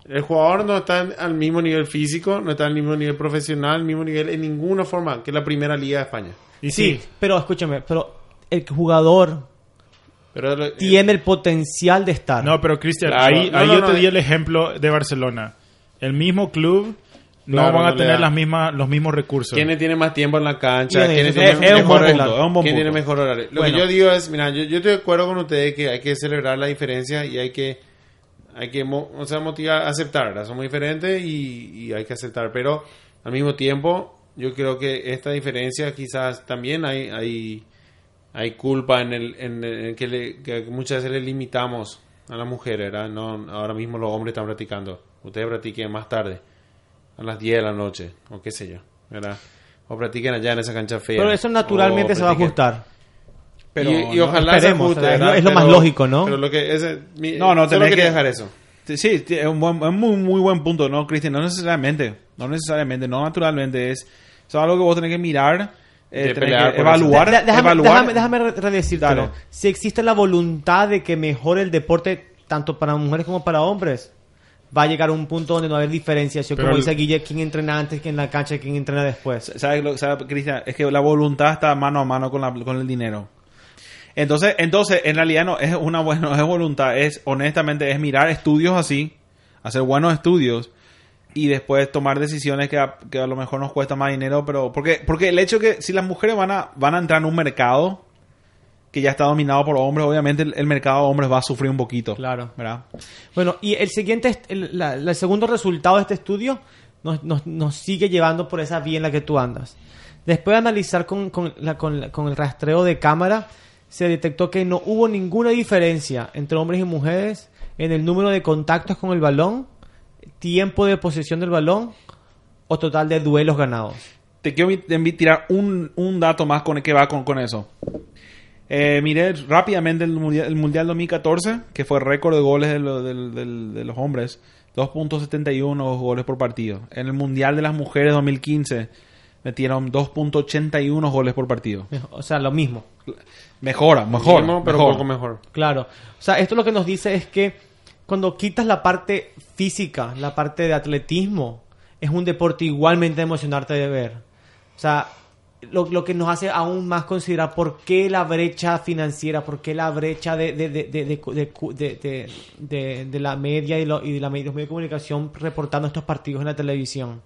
El jugador no está en- al mismo nivel físico, no está al mismo nivel profesional, al mismo nivel en ninguna forma que la primera liga de España. y Sí, sí, pero escúchame, pero el jugador Pero lo- tiene el potencial de estar. No, pero Cristian, Claro. ahí, No, ahí no, yo no, te di el ejemplo de Barcelona. El mismo club no van a no tener las mismas, los mismos recursos. ¿Quién tiene más tiempo en la cancha? ¿Quién tiene mejor horario? Lo Bueno. que yo digo es, mira, yo, yo estoy de acuerdo con ustedes que hay que celebrar la diferencia y hay que, hay que o sea, motivar, aceptar, ¿verdad? Somos diferentes y, y hay que aceptar, pero al mismo tiempo yo creo que esta diferencia quizás también hay, hay, hay culpa en, el, en, en que, le- que muchas veces le limitamos a la mujer, ¿verdad? No, ahora mismo los hombres están practicando, ustedes practiquen más tarde, a las 10 de la noche, o qué sé yo, ¿verdad? O practiquen allá en esa cancha fea. pero eso naturalmente se va a ajustar. Pero y, y no, ojalá esperemos, se ajuste, o sea, es lo- es lo más Pero- lógico, ¿no? Pero lo que ese, mi- No, no, tenés que- dejar eso. Sí, es un buen, es muy, muy buen punto, ¿no, Cristian? No necesariamente, no necesariamente, no naturalmente, es, es algo que vos tenés que mirar, eh, tenés pelear que evaluar, De- de- déjame, evaluar. déjame, déjame re- redecírtelo. Dale. Si existe la voluntad de que mejore el deporte tanto para mujeres como para hombres, va a llegar a un punto donde no va a haber diferenciación, Pero como dice Guille, quién entrena antes, quién en la cancha, quién entrena después. ¿Sabes, lo, sabe, Cristian? Es que la voluntad está mano a mano con, la, con el dinero. Entonces, entonces, en realidad no es una buena, no es voluntad, es honestamente es mirar estudios así, hacer buenos estudios y después tomar decisiones que a, que a lo mejor nos cuesta más dinero, pero porque porque el hecho que si las mujeres van a van a entrar en un mercado que ya está dominado por hombres, obviamente el, el mercado de hombres va a sufrir un poquito. Claro. ¿verdad? Bueno, y el siguiente, el, la- la- el segundo resultado de este estudio nos, nos- nos sigue llevando por esa vía en la que tú andas. Después de analizar con, con la- con la- con el rastreo de cámara, se detectó que no hubo ninguna diferencia entre hombres y mujeres en el número de contactos con el balón, tiempo de posesión del balón o total de duelos ganados. Te quiero tirar un, un dato más con el que va con, con eso. Eh, miré rápidamente el mundial, el mundial 2014, que fue récord de goles de, lo- del- del- de los hombres. 2.71 goles por partido. En el mundial de las mujeres 2015 metieron 2.81 goles por partido. O sea, lo mismo. Mejora, mejor. Mismo, pero mejor. poco mejor. Claro. O sea, esto lo que nos dice es que cuando quitas la parte física, la parte de atletismo, es un deporte igualmente emocionante de ver. O sea, lo, lo que nos hace aún más considerar por qué la brecha financiera, por qué la brecha de, de, de, de, de- de- la media y, lo- y de la los medios de comunicación reportando estos partidos en la televisión.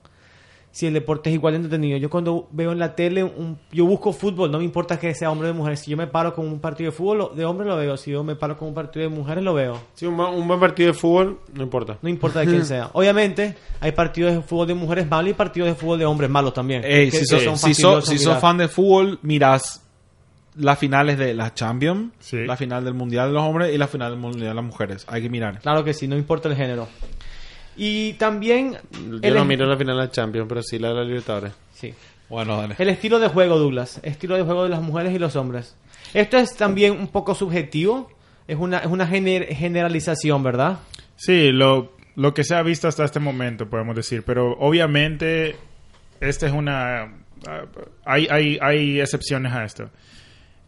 Si el deporte es igual de entretenido. Yo cuando veo en la tele, un- yo busco fútbol, no me importa que sea hombre o de mujer. Si yo me paro con un partido de fútbol, lo- de hombre lo veo. Si yo me paro con un partido de mujeres, lo veo. Sí, un, buen- un buen partido de fútbol, no importa. No importa de quién sea. Obviamente, hay partidos de fútbol de mujeres malos y partidos de fútbol de hombres malos también. Ey, Que- si sos son si sos- fastidiosos si sos mirar. fan de fútbol, mirás las finales de la Champions, Sí. la final del Mundial de los hombres y la final del Mundial de las mujeres. Hay que mirar. Claro que sí, no importa el género. Y también... Yo el, no miro la final de la Champions, pero sí la de la Libertadores. sí. Bueno, dale. el estilo de juego, Douglas. Estilo de juego de las mujeres y los hombres. Esto es también un poco subjetivo. Es una, es una gener- generalización, ¿verdad? Sí, lo, lo que se ha visto hasta este momento, podemos decir. Pero obviamente, esta es una... ah, hay, hay, hay excepciones a esto.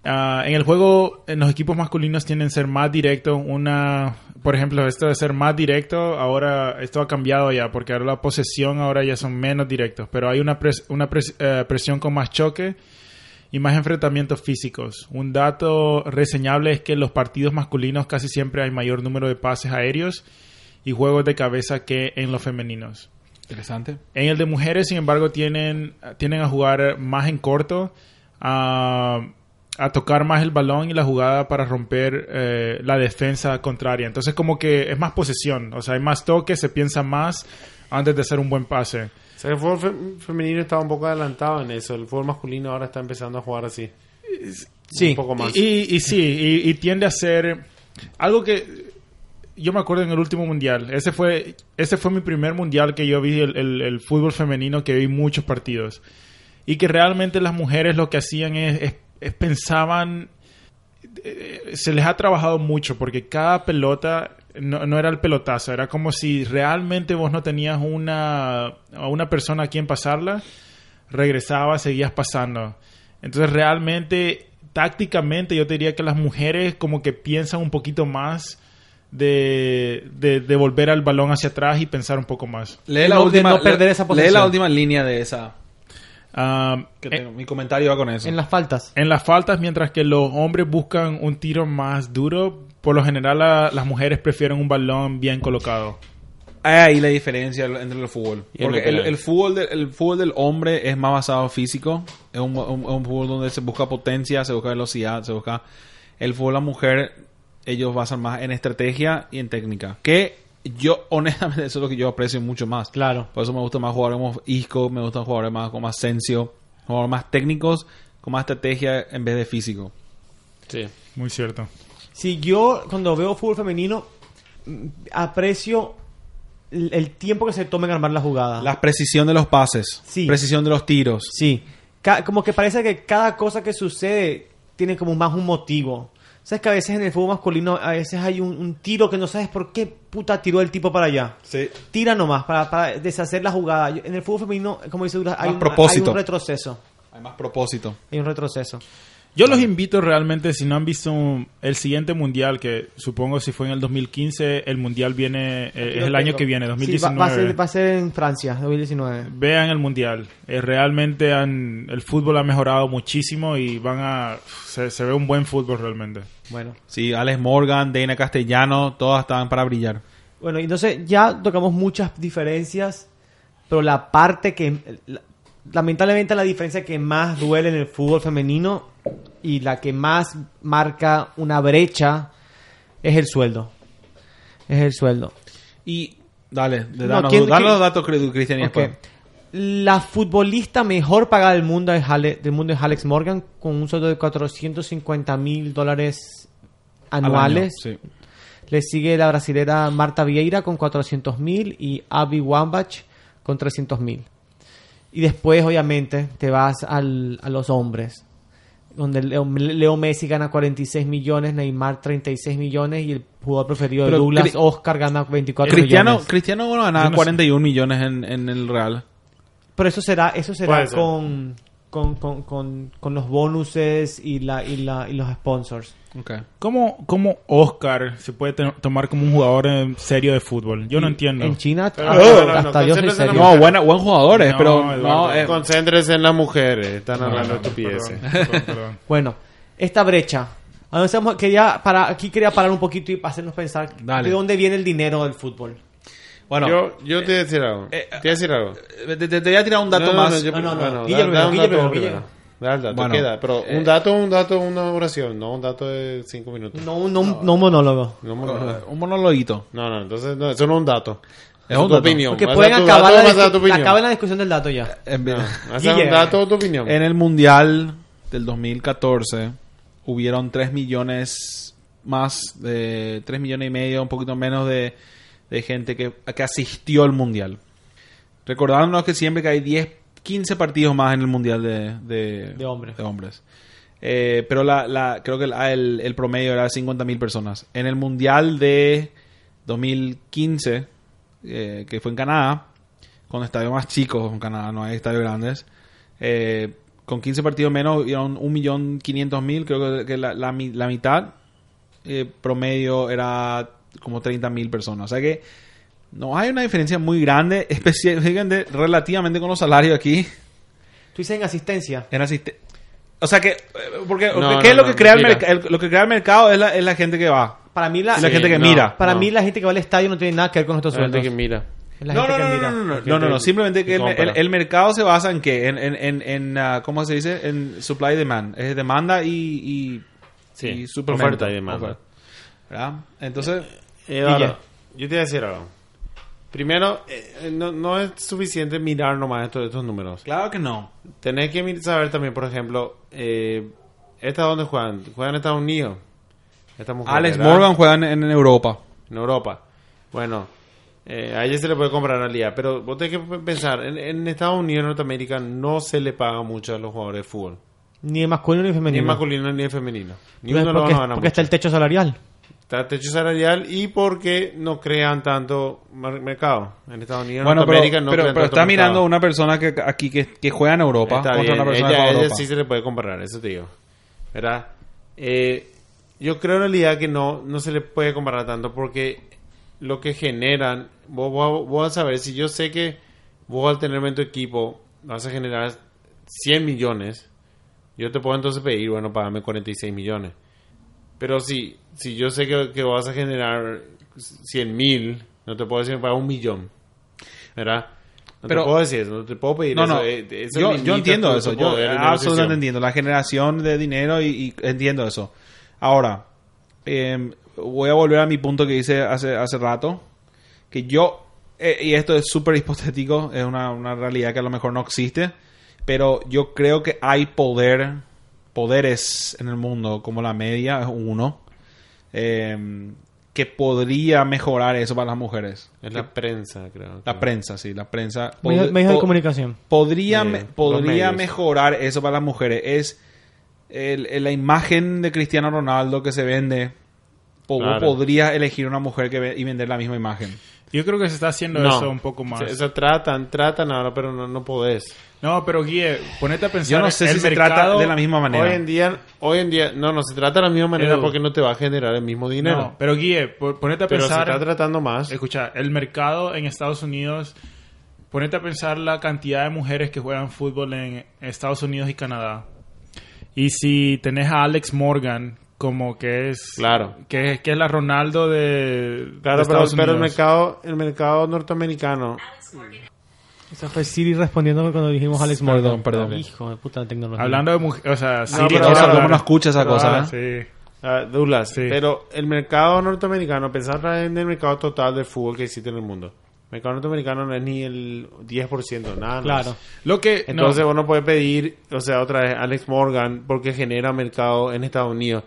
Ah, en el juego, en los equipos masculinos tienden a ser más directos. Una, por ejemplo, esto de ser más directo, ahora esto ha cambiado ya, porque ahora la posesión ahora ya son menos directos. Pero hay una, pres- una pres- eh, presión con más choque y más enfrentamientos físicos. Un dato reseñable es que en los partidos masculinos casi siempre hay mayor número de pases aéreos y juegos de cabeza que en los femeninos. Interesante. En el de mujeres, sin embargo, tienen, tienen a jugar más en corto, a, a tocar más el balón y la jugada para romper eh, la defensa contraria. Entonces, como que es más posesión, o sea, hay más toque, se piensa más antes de hacer un buen pase. O sea, el fútbol fe- femenino estaba un poco adelantado en eso. El fútbol masculino ahora está empezando a jugar así. Sí. Un poco más. Y, y sí, y, y tiende a ser algo que yo me acuerdo en el último mundial. Ese fue, ese fue mi primer mundial que yo vi el, el- el fútbol femenino, que vi muchos partidos. Y que realmente las mujeres lo que hacían es- es pensaban, eh, se les ha trabajado mucho porque cada pelota no, no era el pelotazo, era como si realmente vos no tenías una, a una persona a quien pasarla, regresaba, seguías pasando. Entonces realmente, tácticamente, yo te diría que las mujeres como que piensan un poquito más de, de, de volver al balón hacia atrás y pensar un poco más. Lee la No- de última, no perder lee- esa lee la última línea de esa. Que en-. Mi comentario va con eso. En las faltas. En las faltas, mientras que los hombres buscan un tiro más duro, por lo general la- las mujeres prefieren un balón bien colocado. Hay ahí la diferencia entre el fútbol. Porque el, fútbol el fútbol del hombre es más basado en físico. Es un, un- un fútbol donde se busca potencia, se busca velocidad, se busca... El fútbol de la mujer, ellos basan más en estrategia y en técnica. Que yo, honestamente, eso es lo que yo aprecio mucho más. Claro. Por eso me gusta más jugadores como Isco, me gustan jugadores más como Asensio, jugadores más técnicos, con más estrategia en vez de físico. Sí. Muy cierto. Si yo cuando veo fútbol femenino mm, aprecio el, el tiempo que se toma en armar la jugada. La precisión de los pases, Sí. precisión de los tiros. Sí. Ca- como que parece que cada cosa que sucede tiene como más un motivo. Sabes que a veces en el fútbol masculino a veces hay un, un tiro que no sabes por qué puta tiró el tipo para allá. Sí. Tira nomás para, para deshacer la jugada. En el fútbol femenino, como dice Douglas, hay, hay un retroceso. Hay más propósito. Hay un retroceso. Yo los invito realmente, si no han visto un- el siguiente mundial, que supongo si fue en el 2015, el mundial viene, eh, es el año que viene, Sí, 2019. va, va a ser, va a ser en Francia, 2019. Vean el mundial. Eh, realmente han- el fútbol ha mejorado muchísimo y van a se, se ve un buen fútbol realmente. Bueno. Sí, Alex Morgan, Dana Castellano, todas estaban para brillar. Bueno, entonces ya tocamos muchas diferencias, pero la parte que, la- lamentablemente la diferencia que más duele en el fútbol femenino y la que más marca una brecha es el sueldo. Es el sueldo. Y dale, de- No, danos, ¿quién- danos quién- los datos, Cri- Cristian. y Ok. después. La futbolista mejor pagada del mundo es Ale- del mundo es Alex Morgan con un sueldo de 450 mil dólares año, anuales. sí. Le sigue la brasilera Marta Vieira con 400 mil y Abby Wambach con 300 mil. Y después, obviamente, te vas al- a los hombres, donde Leo, Leo Messi gana 46 millones, Neymar 36 millones y el jugador preferido de Douglas, Cri- Oscar, gana 24 Cristiano, millones. Cristiano bueno, ganaba Yo no sé. 41 millones en, en el Real. Pero eso será, eso será con, con, con, con, con los bonuses y, la, y, la, y los sponsors. Ok. ¿Cómo, cómo Oscar se puede tomar como un jugador en serio de fútbol? Yo no entiendo. En China, Pero hasta, no, no, no, hasta serio. No, buena, buen jugadores, No, pero no, eh, Concéntrese en las mujeres. Están No, hablando estupideces. perdón, perdón, perdón. Bueno, esta brecha. Quería para, aquí quería parar un poquito y hacernos pensar Dale. de dónde viene el dinero del fútbol. Bueno, Yo, yo te voy a decir algo. Eh, te voy a decir algo. te, te- te voy a tirar un dato No, no, más. no, No, no, no. Guille da- un Guille dato primero. Da el dato, Bueno, queda. Pero eh, un dato, un dato, una oración, no un dato de cinco minutos. No, un- no, un- no un monólogo. No, Eh, no, un monologuito. no, no, entonces no, eso no es un dato. Es un tu dato. opinión. Porque pueden tu acabar dato, la, tu opinión. acaben la discusión del dato ya. En, No, vez- Guille. un dato o tu opinión. en el mundial del 2014 hubieron 3 millones más de 3 millones y medio, un poquito menos de, de gente que, que asistió al mundial. Recordándonos que siempre que hay 10, 15 partidos más en el mundial de, de, De hombres. de hombres. Eh, pero la, la, creo que el, el promedio era 50.000 personas. En el mundial de 2015, eh, que fue en Canadá, con estadios más chicos en Canadá, no hay estadios grandes, eh, con 15 partidos menos, hubieron 1.500.000, creo que, la, la la mitad eh, promedio era como 30.000 personas. O sea que no hay una diferencia muy grande, especialmente relativamente con los salarios aquí. Tú dices en asistencia. En asiste o sea que, eh, porque, No, ¿qué no, es lo no, que crea el, el- lo que crea el mercado? Es la, es la gente que va. Para mí la, Y la Sí, gente que no. mira. para no. mí la gente que va al estadio no tiene nada que ver con nuestros La gente sueldos. que mira. Es la No, gente no, que no, mira. no, no, no, no, no, no, que- simplemente que que el, el- el mercado se basa en qué? En, en, en, en ah, ¿cómo se dice? En supply y demand. Es demanda y, y, Sí, y oferta y demanda. Oferta. ¿Verdad? Entonces, Eduardo, Guille. yo te voy a decir algo. Primero, eh, no, no es suficiente mirar nomás estos, estos números. claro que no. Tenés que saber también, por ejemplo, eh, ¿estas dónde juegan? Juegan en Estados Unidos. Esta mujer, Alex ¿verdad? Morgan juega en, en Europa. En Europa. Bueno, eh, a ella se le puede comprar la liga. Pero vos tenés que pensar, en, en Estados Unidos, en Norteamérica, no se le paga mucho a los jugadores de fútbol. Ni en masculino ni en Ni femenino. en masculino ni en femenino. Ni uno lo porque, van a ganar porque está mucho. el techo salarial. Está techo salarial y porque no crean tanto mercado. En Estados Unidos, en pero, Norteamérica no pero, crean pero tanto está mercado. mirando una persona que aquí que, que juega en Europa Está contra bien, una persona ella, ella Europa. sí se le puede comparar, eso te digo. ¿Verdad? Eh, yo creo en realidad que no, no se le puede comparar tanto porque lo que generan, vos, vos- vos vas a saber, si yo sé que vos al tenerme en tu equipo vas a generar 100 millones, yo te puedo entonces pedir, bueno, pagame 46 millones. Pero si, si yo sé que, que vas a generar 100 mil, no te puedo decir pagar un millón. ¿Verdad? No Pero- te puedo decir eso, no te puedo pedir No, eso. no. eh, eso yo, limita yo entiendo eso. Yo absolutamente entiendo. La generación de dinero y, y entiendo eso. Ahora, eh, voy a volver a mi punto que hice hace, hace rato. Que yo, eh, y esto es súper hipotético, es una, una realidad que a lo mejor no existe. Pero yo creo que hay poder, poderes en el mundo, como la media es uno, eh, que podría mejorar eso para las mujeres. Es la prensa, creo. La prensa, sí, la prensa. Medios de comunicación. podría, me- podría mejorar eso para las mujeres. Es el- el- la imagen de Cristiano Ronaldo que se vende. Claro. Podría elegir una mujer que ve- y vender la misma imagen. Yo creo que se está haciendo No. eso un poco más. O sea, tratan, tratan ahora, pero no, no podés. No, pero Guille, ponete a pensar. Yo no sé el si se trata de la misma manera. Hoy en día, hoy en día, no, no se trata de la misma manera porque no te va a generar el mismo dinero. No, pero Guille, po- ponete a pero se pensar. está tratando más. Escucha, el mercado en Estados Unidos, ponete a pensar la cantidad de mujeres que juegan fútbol en Estados Unidos y Canadá. Y si tenés a Alex Morgan como que es Claro. que, es- que es la Ronaldo de, Claro, de pero, pero el mercado, el mercado norteamericano, Eso fue Siri respondiendo cuando dijimos Alex Morgan. Perdón, perdón. Hijo de puta la tecnología. Hablando de mujeres, o sea, Siri pero eso, hablar- ¿cómo no escucha esa Pero, cosa, ah, eh? sí. ah, Douglas, Sí. pero el mercado norteamericano, pensar en el mercado total de fútbol que existe en el mundo. El mercado norteamericano no es ni el 10%, nada más. Claro. Lo que no, Entonces no puedes pedir, o sea, otra vez Alex Morgan porque genera mercado en Estados Unidos.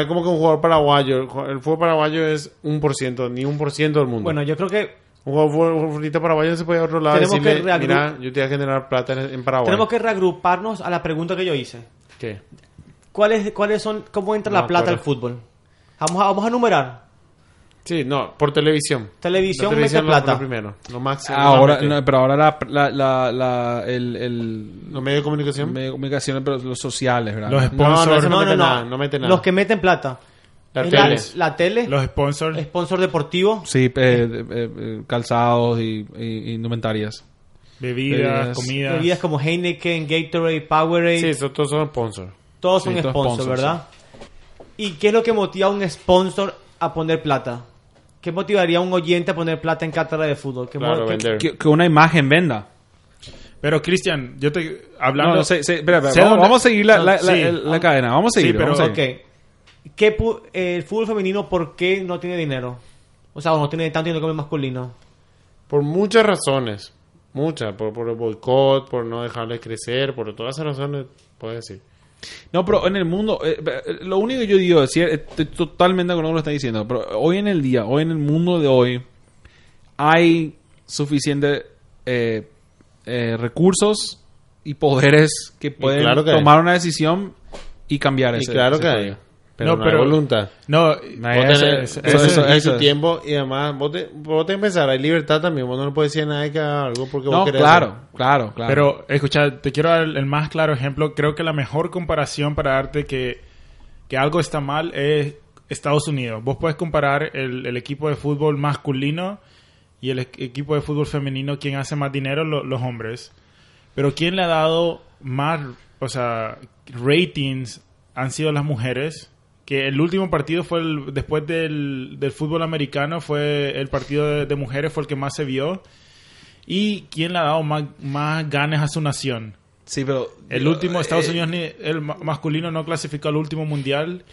Es como que un jugador paraguayo, el fútbol paraguayo es un por ciento, ni un por ciento del mundo. Bueno, yo creo que un jugador paraguayo se puede ir a otro lado y Tenemos que reagru- mira, yo te voy a generar plata en, en Paraguay. tenemos que reagruparnos a la pregunta que yo hice. ¿Qué? ¿Cuáles, cuáles son, cómo entra No la plata al fútbol? Vamos a, vamos a numerar. Sí, no, por televisión. Televisión La mete lo- plata. Lo primero, lo máximo. Ahora, mete. no, pero ahora la, la, la, la- el, el los medios de comunicación. medio de comunicación, pero los sociales, ¿verdad? Los no, sponsors, no, mete nada, no mete nada. Los que meten plata. La Es tele. La, tele, los sponsors. sponsor deportivo. Sí, eh, eh, eh, calzados y, y- y indumentarias. bebidas, bebidas, comidas. Bebidas como Heineken, Gatorade, Powerade. Sí, esos todos son sponsors. todos son Sí, todos sponsors, sponsors, ¿verdad? ¿Y qué es lo que motiva a un sponsor a poner plata? ¿Qué motivaría a un oyente a poner plata en cátedra de fútbol? ¿Qué Claro, mo- qué- vender. Que, que una imagen venda. Pero Cristian, yo te hablando No, no, sé, sé- espera, espera, sé vamos, a seguir la, la, la- Sí. la cadena. Vamos a Sí, seguir. pero- vamos a seguir. Ok. ¿Qué eh, el fútbol femenino, ¿por qué no tiene dinero? O sea, o no tiene tanto dinero como el masculino. Por muchas razones. Muchas. Por, por el boicot, por no dejarles crecer, por todas esas razones, puedes decir. No, pero en el mundo, eh, eh, lo único que yo digo es, cier- estoy totalmente de acuerdo con lo que está diciendo, pero hoy en el día, hoy en el mundo de hoy, hay suficiente eh, eh, recursos y poderes que pueden claro que hay. tomar una decisión y cambiar Y ese claro ese que hay. Pero No, no, pero- hay voluntad. No, Nah, Vos eso- tenés, eso- eso- eso- eso tiempo y además vos, te, vos tenés que pensar, hay libertad también, vos no le puedes decir a nadie que haga algo porque No, vos querés claro, hacer. claro, claro. Pero, escucha, te quiero dar el más claro ejemplo. Creo que la mejor comparación para darte que, que algo está mal es Estados Unidos. Vos puedes comparar el, el equipo de fútbol masculino y el equipo de fútbol femenino. ¿Quién hace más dinero? Lo- los hombres. Pero ¿quién le ha dado más, o sea, ratings han sido las mujeres? Que el último partido fue el, después del, del fútbol americano, fue el partido de, de mujeres, fue el que más se vio. ¿Y quién le ha dado más, más ganas a su nación? sí, pero El último, eh, Estados Unidos, ni- el ma- masculino no clasificó al último mundial.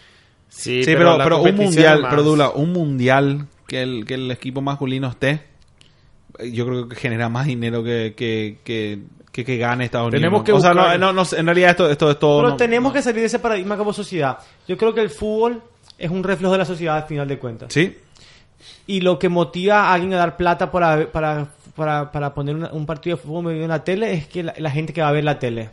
Sí, Sí, pero, pero un mundial, más. pero Dula, un mundial que el, que el equipo masculino esté, eh, yo creo que genera más dinero que, que, que, que, que gane Estados Unidos. Tenemos que o sea, no, no, en realidad esto, esto es todo. Pero no- tenemos que salir de ese paradigma como sociedad. Yo creo que el fútbol es un reflejo de la sociedad al final de cuentas. Sí, Y lo que motiva a alguien a dar plata para, para, para, para poner una- un partido de fútbol en la tele es que la, la gente que va a ver la tele.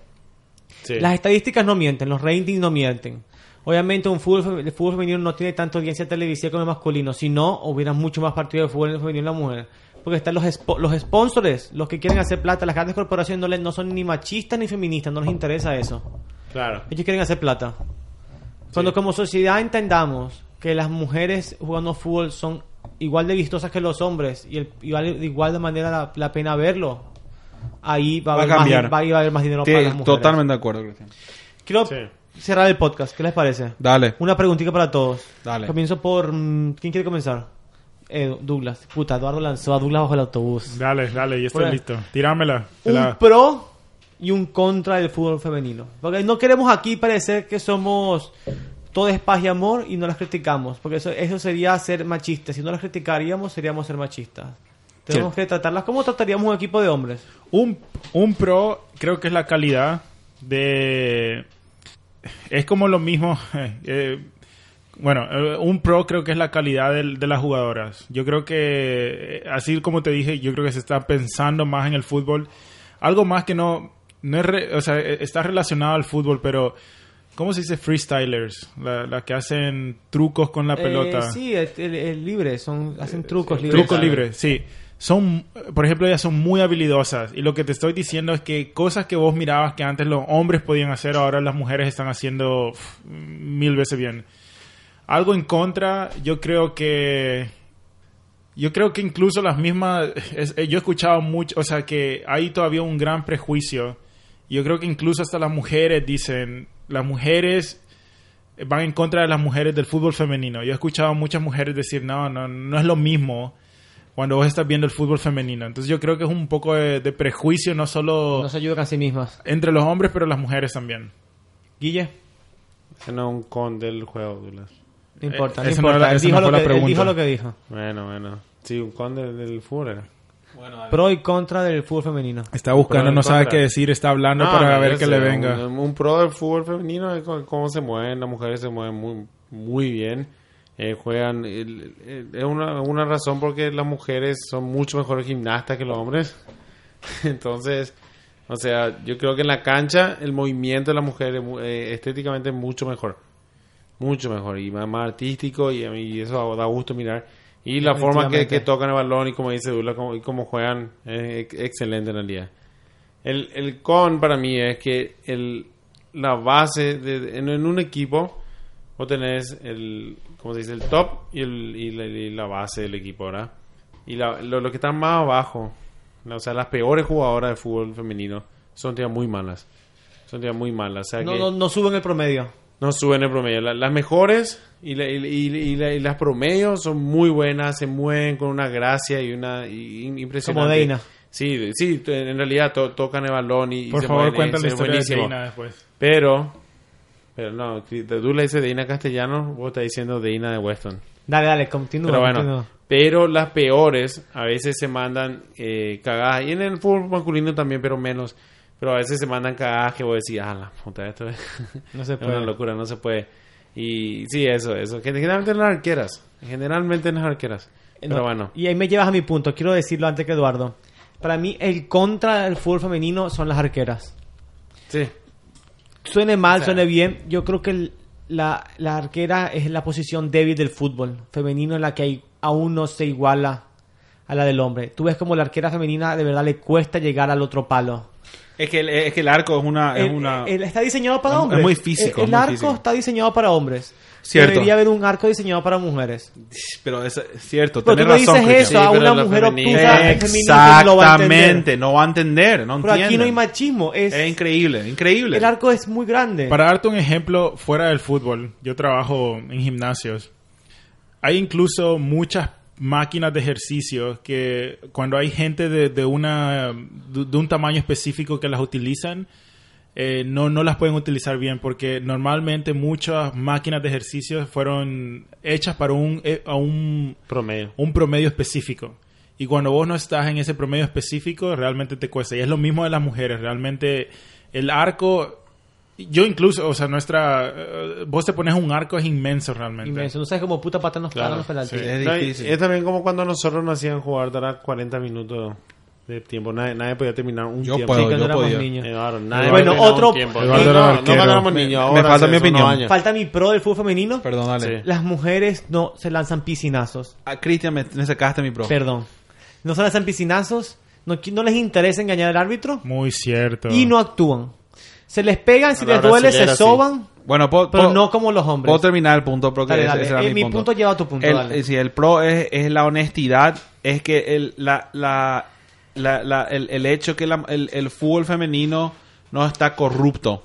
Sí. Las estadísticas no mienten, los ratings no mienten. Obviamente un fútbol, el fútbol femenino no tiene tanta audiencia televisiva como el masculino. Si no, hubiera mucho más partidos de fútbol femenino en la mujer. Porque están los, spo- los sponsors, los que quieren hacer plata. Las grandes corporaciones no, le- no son ni machistas ni feministas, no les interesa eso. Claro. Ellos quieren hacer plata. Cuando como sociedad entendamos que las mujeres jugando fútbol son igual de vistosas que los hombres y el, igual, de igual de manera la, la pena verlo, ahí va a, Va a haber, más, cambiar. di- va a haber más dinero Sí, para las mujeres. totalmente de acuerdo, Cristian. Quiero Sí. cerrar el podcast. ¿Qué les parece? Dale. Una preguntita para todos. Dale. Comienzo por... mm, ¿Quién quiere comenzar? Eh, Douglas. Puta, Eduardo lanzó a Douglas bajo el autobús. Dale, dale, ya estoy Bueno. listo. Tíramela. Un la- pro y un contra del fútbol femenino. Porque no queremos aquí parecer que somos todo es paz y amor y no las criticamos. Porque eso, eso sería ser machistas. Si no las criticaríamos, seríamos ser machistas. Tenemos que tratarlas como trataríamos un equipo de hombres. Un, un pro creo que es la calidad de... Es como lo mismo... eh, bueno, eh, un pro creo que es la calidad del- de, las jugadoras. Yo creo que, eh, así como te dije, yo creo que se está pensando más en el fútbol. Algo más que no... no es re- o sea, eh, está relacionado al fútbol, pero... ¿Cómo se dice freestylers? La, la que hacen trucos con la pelota. Eh, sí, el, el- el libre. Son, hacen trucos libres. Truco libre, sí. Son, por ejemplo, ellas son muy habilidosas. Y lo que te estoy diciendo es que cosas que vos mirabas que antes los hombres podían hacer, ahora las mujeres están haciendo mil veces bien. Algo en contra, yo creo que. Yo creo que incluso las mismas. es- eh, yo he escuchado mucho, o sea, que hay todavía un gran prejuicio. Yo creo que incluso hasta las mujeres dicen. Las mujeres van en contra de las mujeres del fútbol femenino. Yo he escuchado a muchas mujeres decir, no, no, no es lo mismo cuando vos estás viendo el fútbol femenino. Entonces yo creo que es un poco de, de prejuicio, no solo No se ayudan a sí mismas. entre los hombres, pero las mujeres también. Guille, no es un con del juego, Douglas. No importa. Eh, no importa. era- él, esa dijo no lo que, él dijo lo que dijo. Bueno, bueno. Sí, un con del, del fútbol era. Pro y contra del fútbol femenino. Está buscando, no sabe qué decir, está hablando No, para ver sé, le venga. Un, un pro del fútbol femenino es cómo se mueven, las mujeres se mueven muy, muy bien. Eh, juegan, es una, una razón porque las mujeres son mucho mejores gimnastas que los hombres. Entonces, o sea, yo creo que en la cancha el movimiento de la mujer es mu- eh, estéticamente mucho mejor. Mucho mejor y más, más artístico y, a mí eso da gusto mirar. Y la forma que, tocan el balón y como dice Dula, como, y cómo juegan, es ex- excelente en realidad. El, el con para mí es que el, la base de, en, en un equipo vos tenés el, ¿cómo se dice? El top y, el, y, la, y la base del equipo, ¿verdad? Y la- lo, lo que están más abajo, o sea, las peores jugadoras de fútbol femenino son tías muy malas. Son tías muy malas. O sea No, que no, no suben el promedio. No suben el promedio. La- las mejores y, la- y- y- y la- y las promedios son muy buenas, se mueven con una gracia y una impresionante. Como Deina. Sí, sí, en realidad to- tocan el balón y, Por se favor, mueven, es- la es historia de. Deina después. Pero, pero no, tú le dices Deina castellano, vos estás diciendo Deina de Weston. Dale, dale, continúa. Pero bueno, continúa. pero las peores a veces se mandan eh, cagadas. Y en el fútbol masculino también, pero menos. Pero a veces se mandan cagadas que vos decís, ah, la puta, esto es, No se es puede. una locura, no se puede. Y sí, eso, eso. Generalmente en las arqueras. Generalmente en las arqueras. Pero No, bueno. Y ahí me llevas a mi punto. Quiero decirlo antes que Eduardo. Para mí, el contra del fútbol femenino son las arqueras. Sí. Suene mal, O sea- suene bien. Yo creo que el- la, la arquera es la posición débil del fútbol femenino en la que hay- aún no se iguala a la del hombre. Tú ves como la arquera femenina de verdad le cuesta llegar al otro palo. Es que el, es que el arco es una... Es El- una el- está diseñado para es- hombres. es muy físico, El, es el muy arco físico. está diseñado para hombres. Cierto. Debería haber un arco diseñado para mujeres. Pero es, cierto, Pero tú tenés razón. dices Cristian. eso a Sí, una mujer obtusa. Exactamente, no va a entender, no Pero aquí no hay machismo. Es, Es increíble, increíble. el arco es muy grande. Para darte un ejemplo fuera del fútbol, yo trabajo en gimnasios. Hay incluso muchas máquinas de ejercicio que cuando hay gente de, de una de, de un tamaño específico que las utilizan, eh, no, no las pueden utilizar bien porque normalmente muchas máquinas de ejercicio fueron hechas para un, eh, a un, Promedio. un promedio específico. Y cuando vos no estás en ese promedio específico, realmente te cuesta. Y es lo mismo de las mujeres. Realmente el arco, yo incluso, o sea, nuestra, eh, vos te pones un arco es inmenso realmente. Inmenso. No sabes cómo puta pata nos Claro, los penaltis. sí. Es difícil. Es también como cuando nosotros nos hacían jugar, dará 40 minutos de tiempo. Nadie, nadie podía terminar un Yo tiempo. puedo, Sí, yo podía. niños. Eduardo, nadie Bueno, otro- tiempo. Eduardo no, no, Me- niños. me falta mi opinión. Falta mi pro del fútbol femenino. Perdón, dale. Sí. Las mujeres no se lanzan piscinazos. Ah, Cristian, me, me sacaste mi pro. Perdón. No se lanzan piscinazos. No, no les interesa engañar al árbitro. Muy cierto. Y no actúan. Se les pegan, si les duele, se soban. Bueno, puedo, Pero no como los hombres. puedo terminar el punto porque Dale, ese- dale. ese era Eh, mi, punto. punto lleva a tu punto, El, dale. eh, sí, el pro es, es la honestidad, es que el, la, la, la- la- el, el hecho que la- el, el fútbol femenino no está corrupto.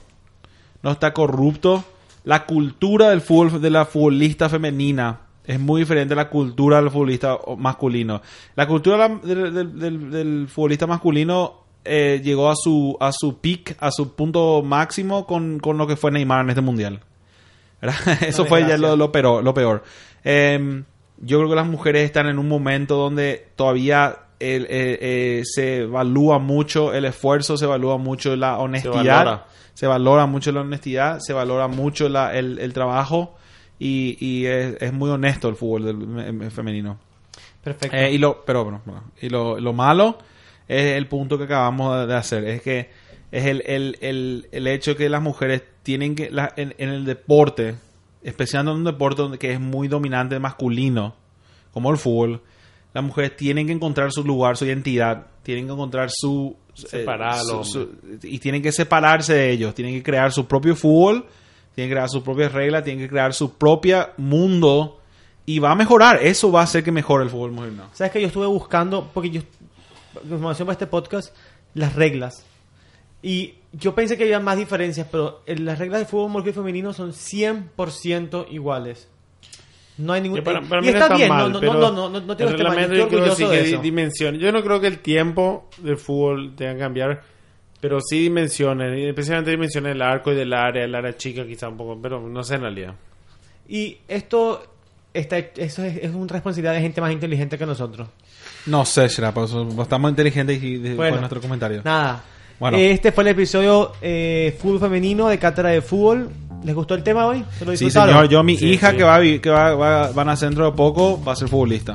No está corrupto. La cultura del fútbol de la futbolista femenina es muy diferente a la cultura del futbolista masculino. La cultura del- del- del futbolista masculino eh, llegó a su a su peak, a su punto máximo con, con lo que fue Neymar en este mundial. ¿verdad? Eso fue ya lo, lo peor. Lo peor. Em, yo creo que las mujeres están en un momento donde todavía el- eh, eh, se evalúa mucho el esfuerzo, se evalúa mucho la honestidad, valora. se valora mucho la honestidad, se valora mucho la- el, el trabajo y, y es, es muy honesto el fútbol del- em, femenino. Perfecto. Eh, y lo, pero, bueno, y lo, lo malo es el punto que acabamos de- hacer. Es que es el, el, el, el hecho que las mujeres tienen que, la- en, en el deporte, especialmente en un deporte donde, que es muy dominante masculino, como el fútbol, las mujeres tienen que encontrar su lugar, su identidad, tienen que encontrar su... eh, Separar su- su- y tienen que separarse de ellos, tienen que crear su propio fútbol, tienen que crear sus propias reglas, tienen que crear su propio mundo y va a mejorar. Eso va a hacer que mejore el fútbol masculino. ¿Sabes que yo estuve buscando, porque yo, información para este podcast, las reglas. Y yo pensé que había más diferencias, pero eh, las reglas de fútbol masculino y femenino son 100% iguales. No hay ningún... Para, para y mí no está está bien, mal, no, no, no, no, no, no tengo el este reglamento yo creo sí que dimensión. Yo no creo que el tiempo del fútbol tenga que cambiar, pero sí dimensiones, especialmente dimensiones del arco y del área, el área chica quizá un poco, pero no sé en realidad. Y esto, está, eso es, es una responsabilidad de gente más inteligente que nosotros. No sé, Shra, pero eso- estamos inteligentes y de- Bueno. fue nuestro comentario. Nada. Bueno. Este fue el episodio eh, fútbol femenino de Cátedra de Fútbol. ¿Les gustó el tema hoy? ¿Se lo Sí, señor. Yo, mi Sí, hija sí. que va que va, va, va a nacer dentro de poco va a ser futbolista.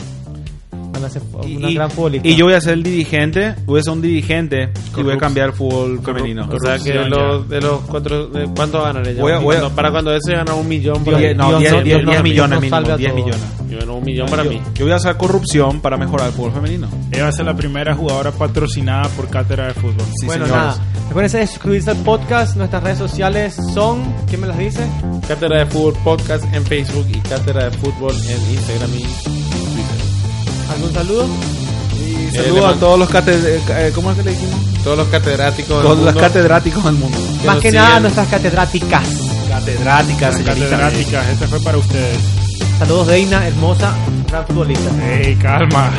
Bueno, van a ser Y, una y- gran futbolista. y yo voy a ser el dirigente, voy a ser un dirigente y voy a cambiar el fútbol femenino. O sea que los, de los cuatro, de ¿cuánto ganaré ya? Voy a- voy a- Cuando- para cuando ese gana un millón para Diez- mí. no, Dios 10 nos- Dios nos- millones nos mínimo, salve a 10 todos. millones. Yo gano un millón para mí. Yo voy a hacer corrupción para mejorar el fútbol femenino. Ella va a ser la primera jugadora patrocinada por Cátedra de Fútbol. Sí, bueno, señores. nada. Recuerden de suscribirse al podcast. Nuestras redes sociales son. ¿Quién me las dice? Cátedra de Fútbol Podcast en Facebook y Cátedra de Fútbol en Instagram y Twitter. ¿Algún saludo? Y Eh, saludo a todos los catedráticos. ¿Cómo es que le dijimos? Todos los catedráticos Todos los mundo catedráticos del mundo. que Más que nada, siguen. nuestras catedráticas. Catedráticas, señorita. Catedráticas, este fue para ustedes. Saludos, Deina, hermosa, gran futbolista. Ey, calma.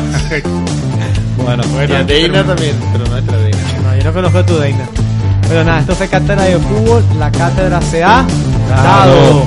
Bueno, Y a Deina también, pero nuestra Deina. No, yo no conozco a tu Deina. Pero nada, esto fue Cátedra de Fútbol. La cátedra se ha dado.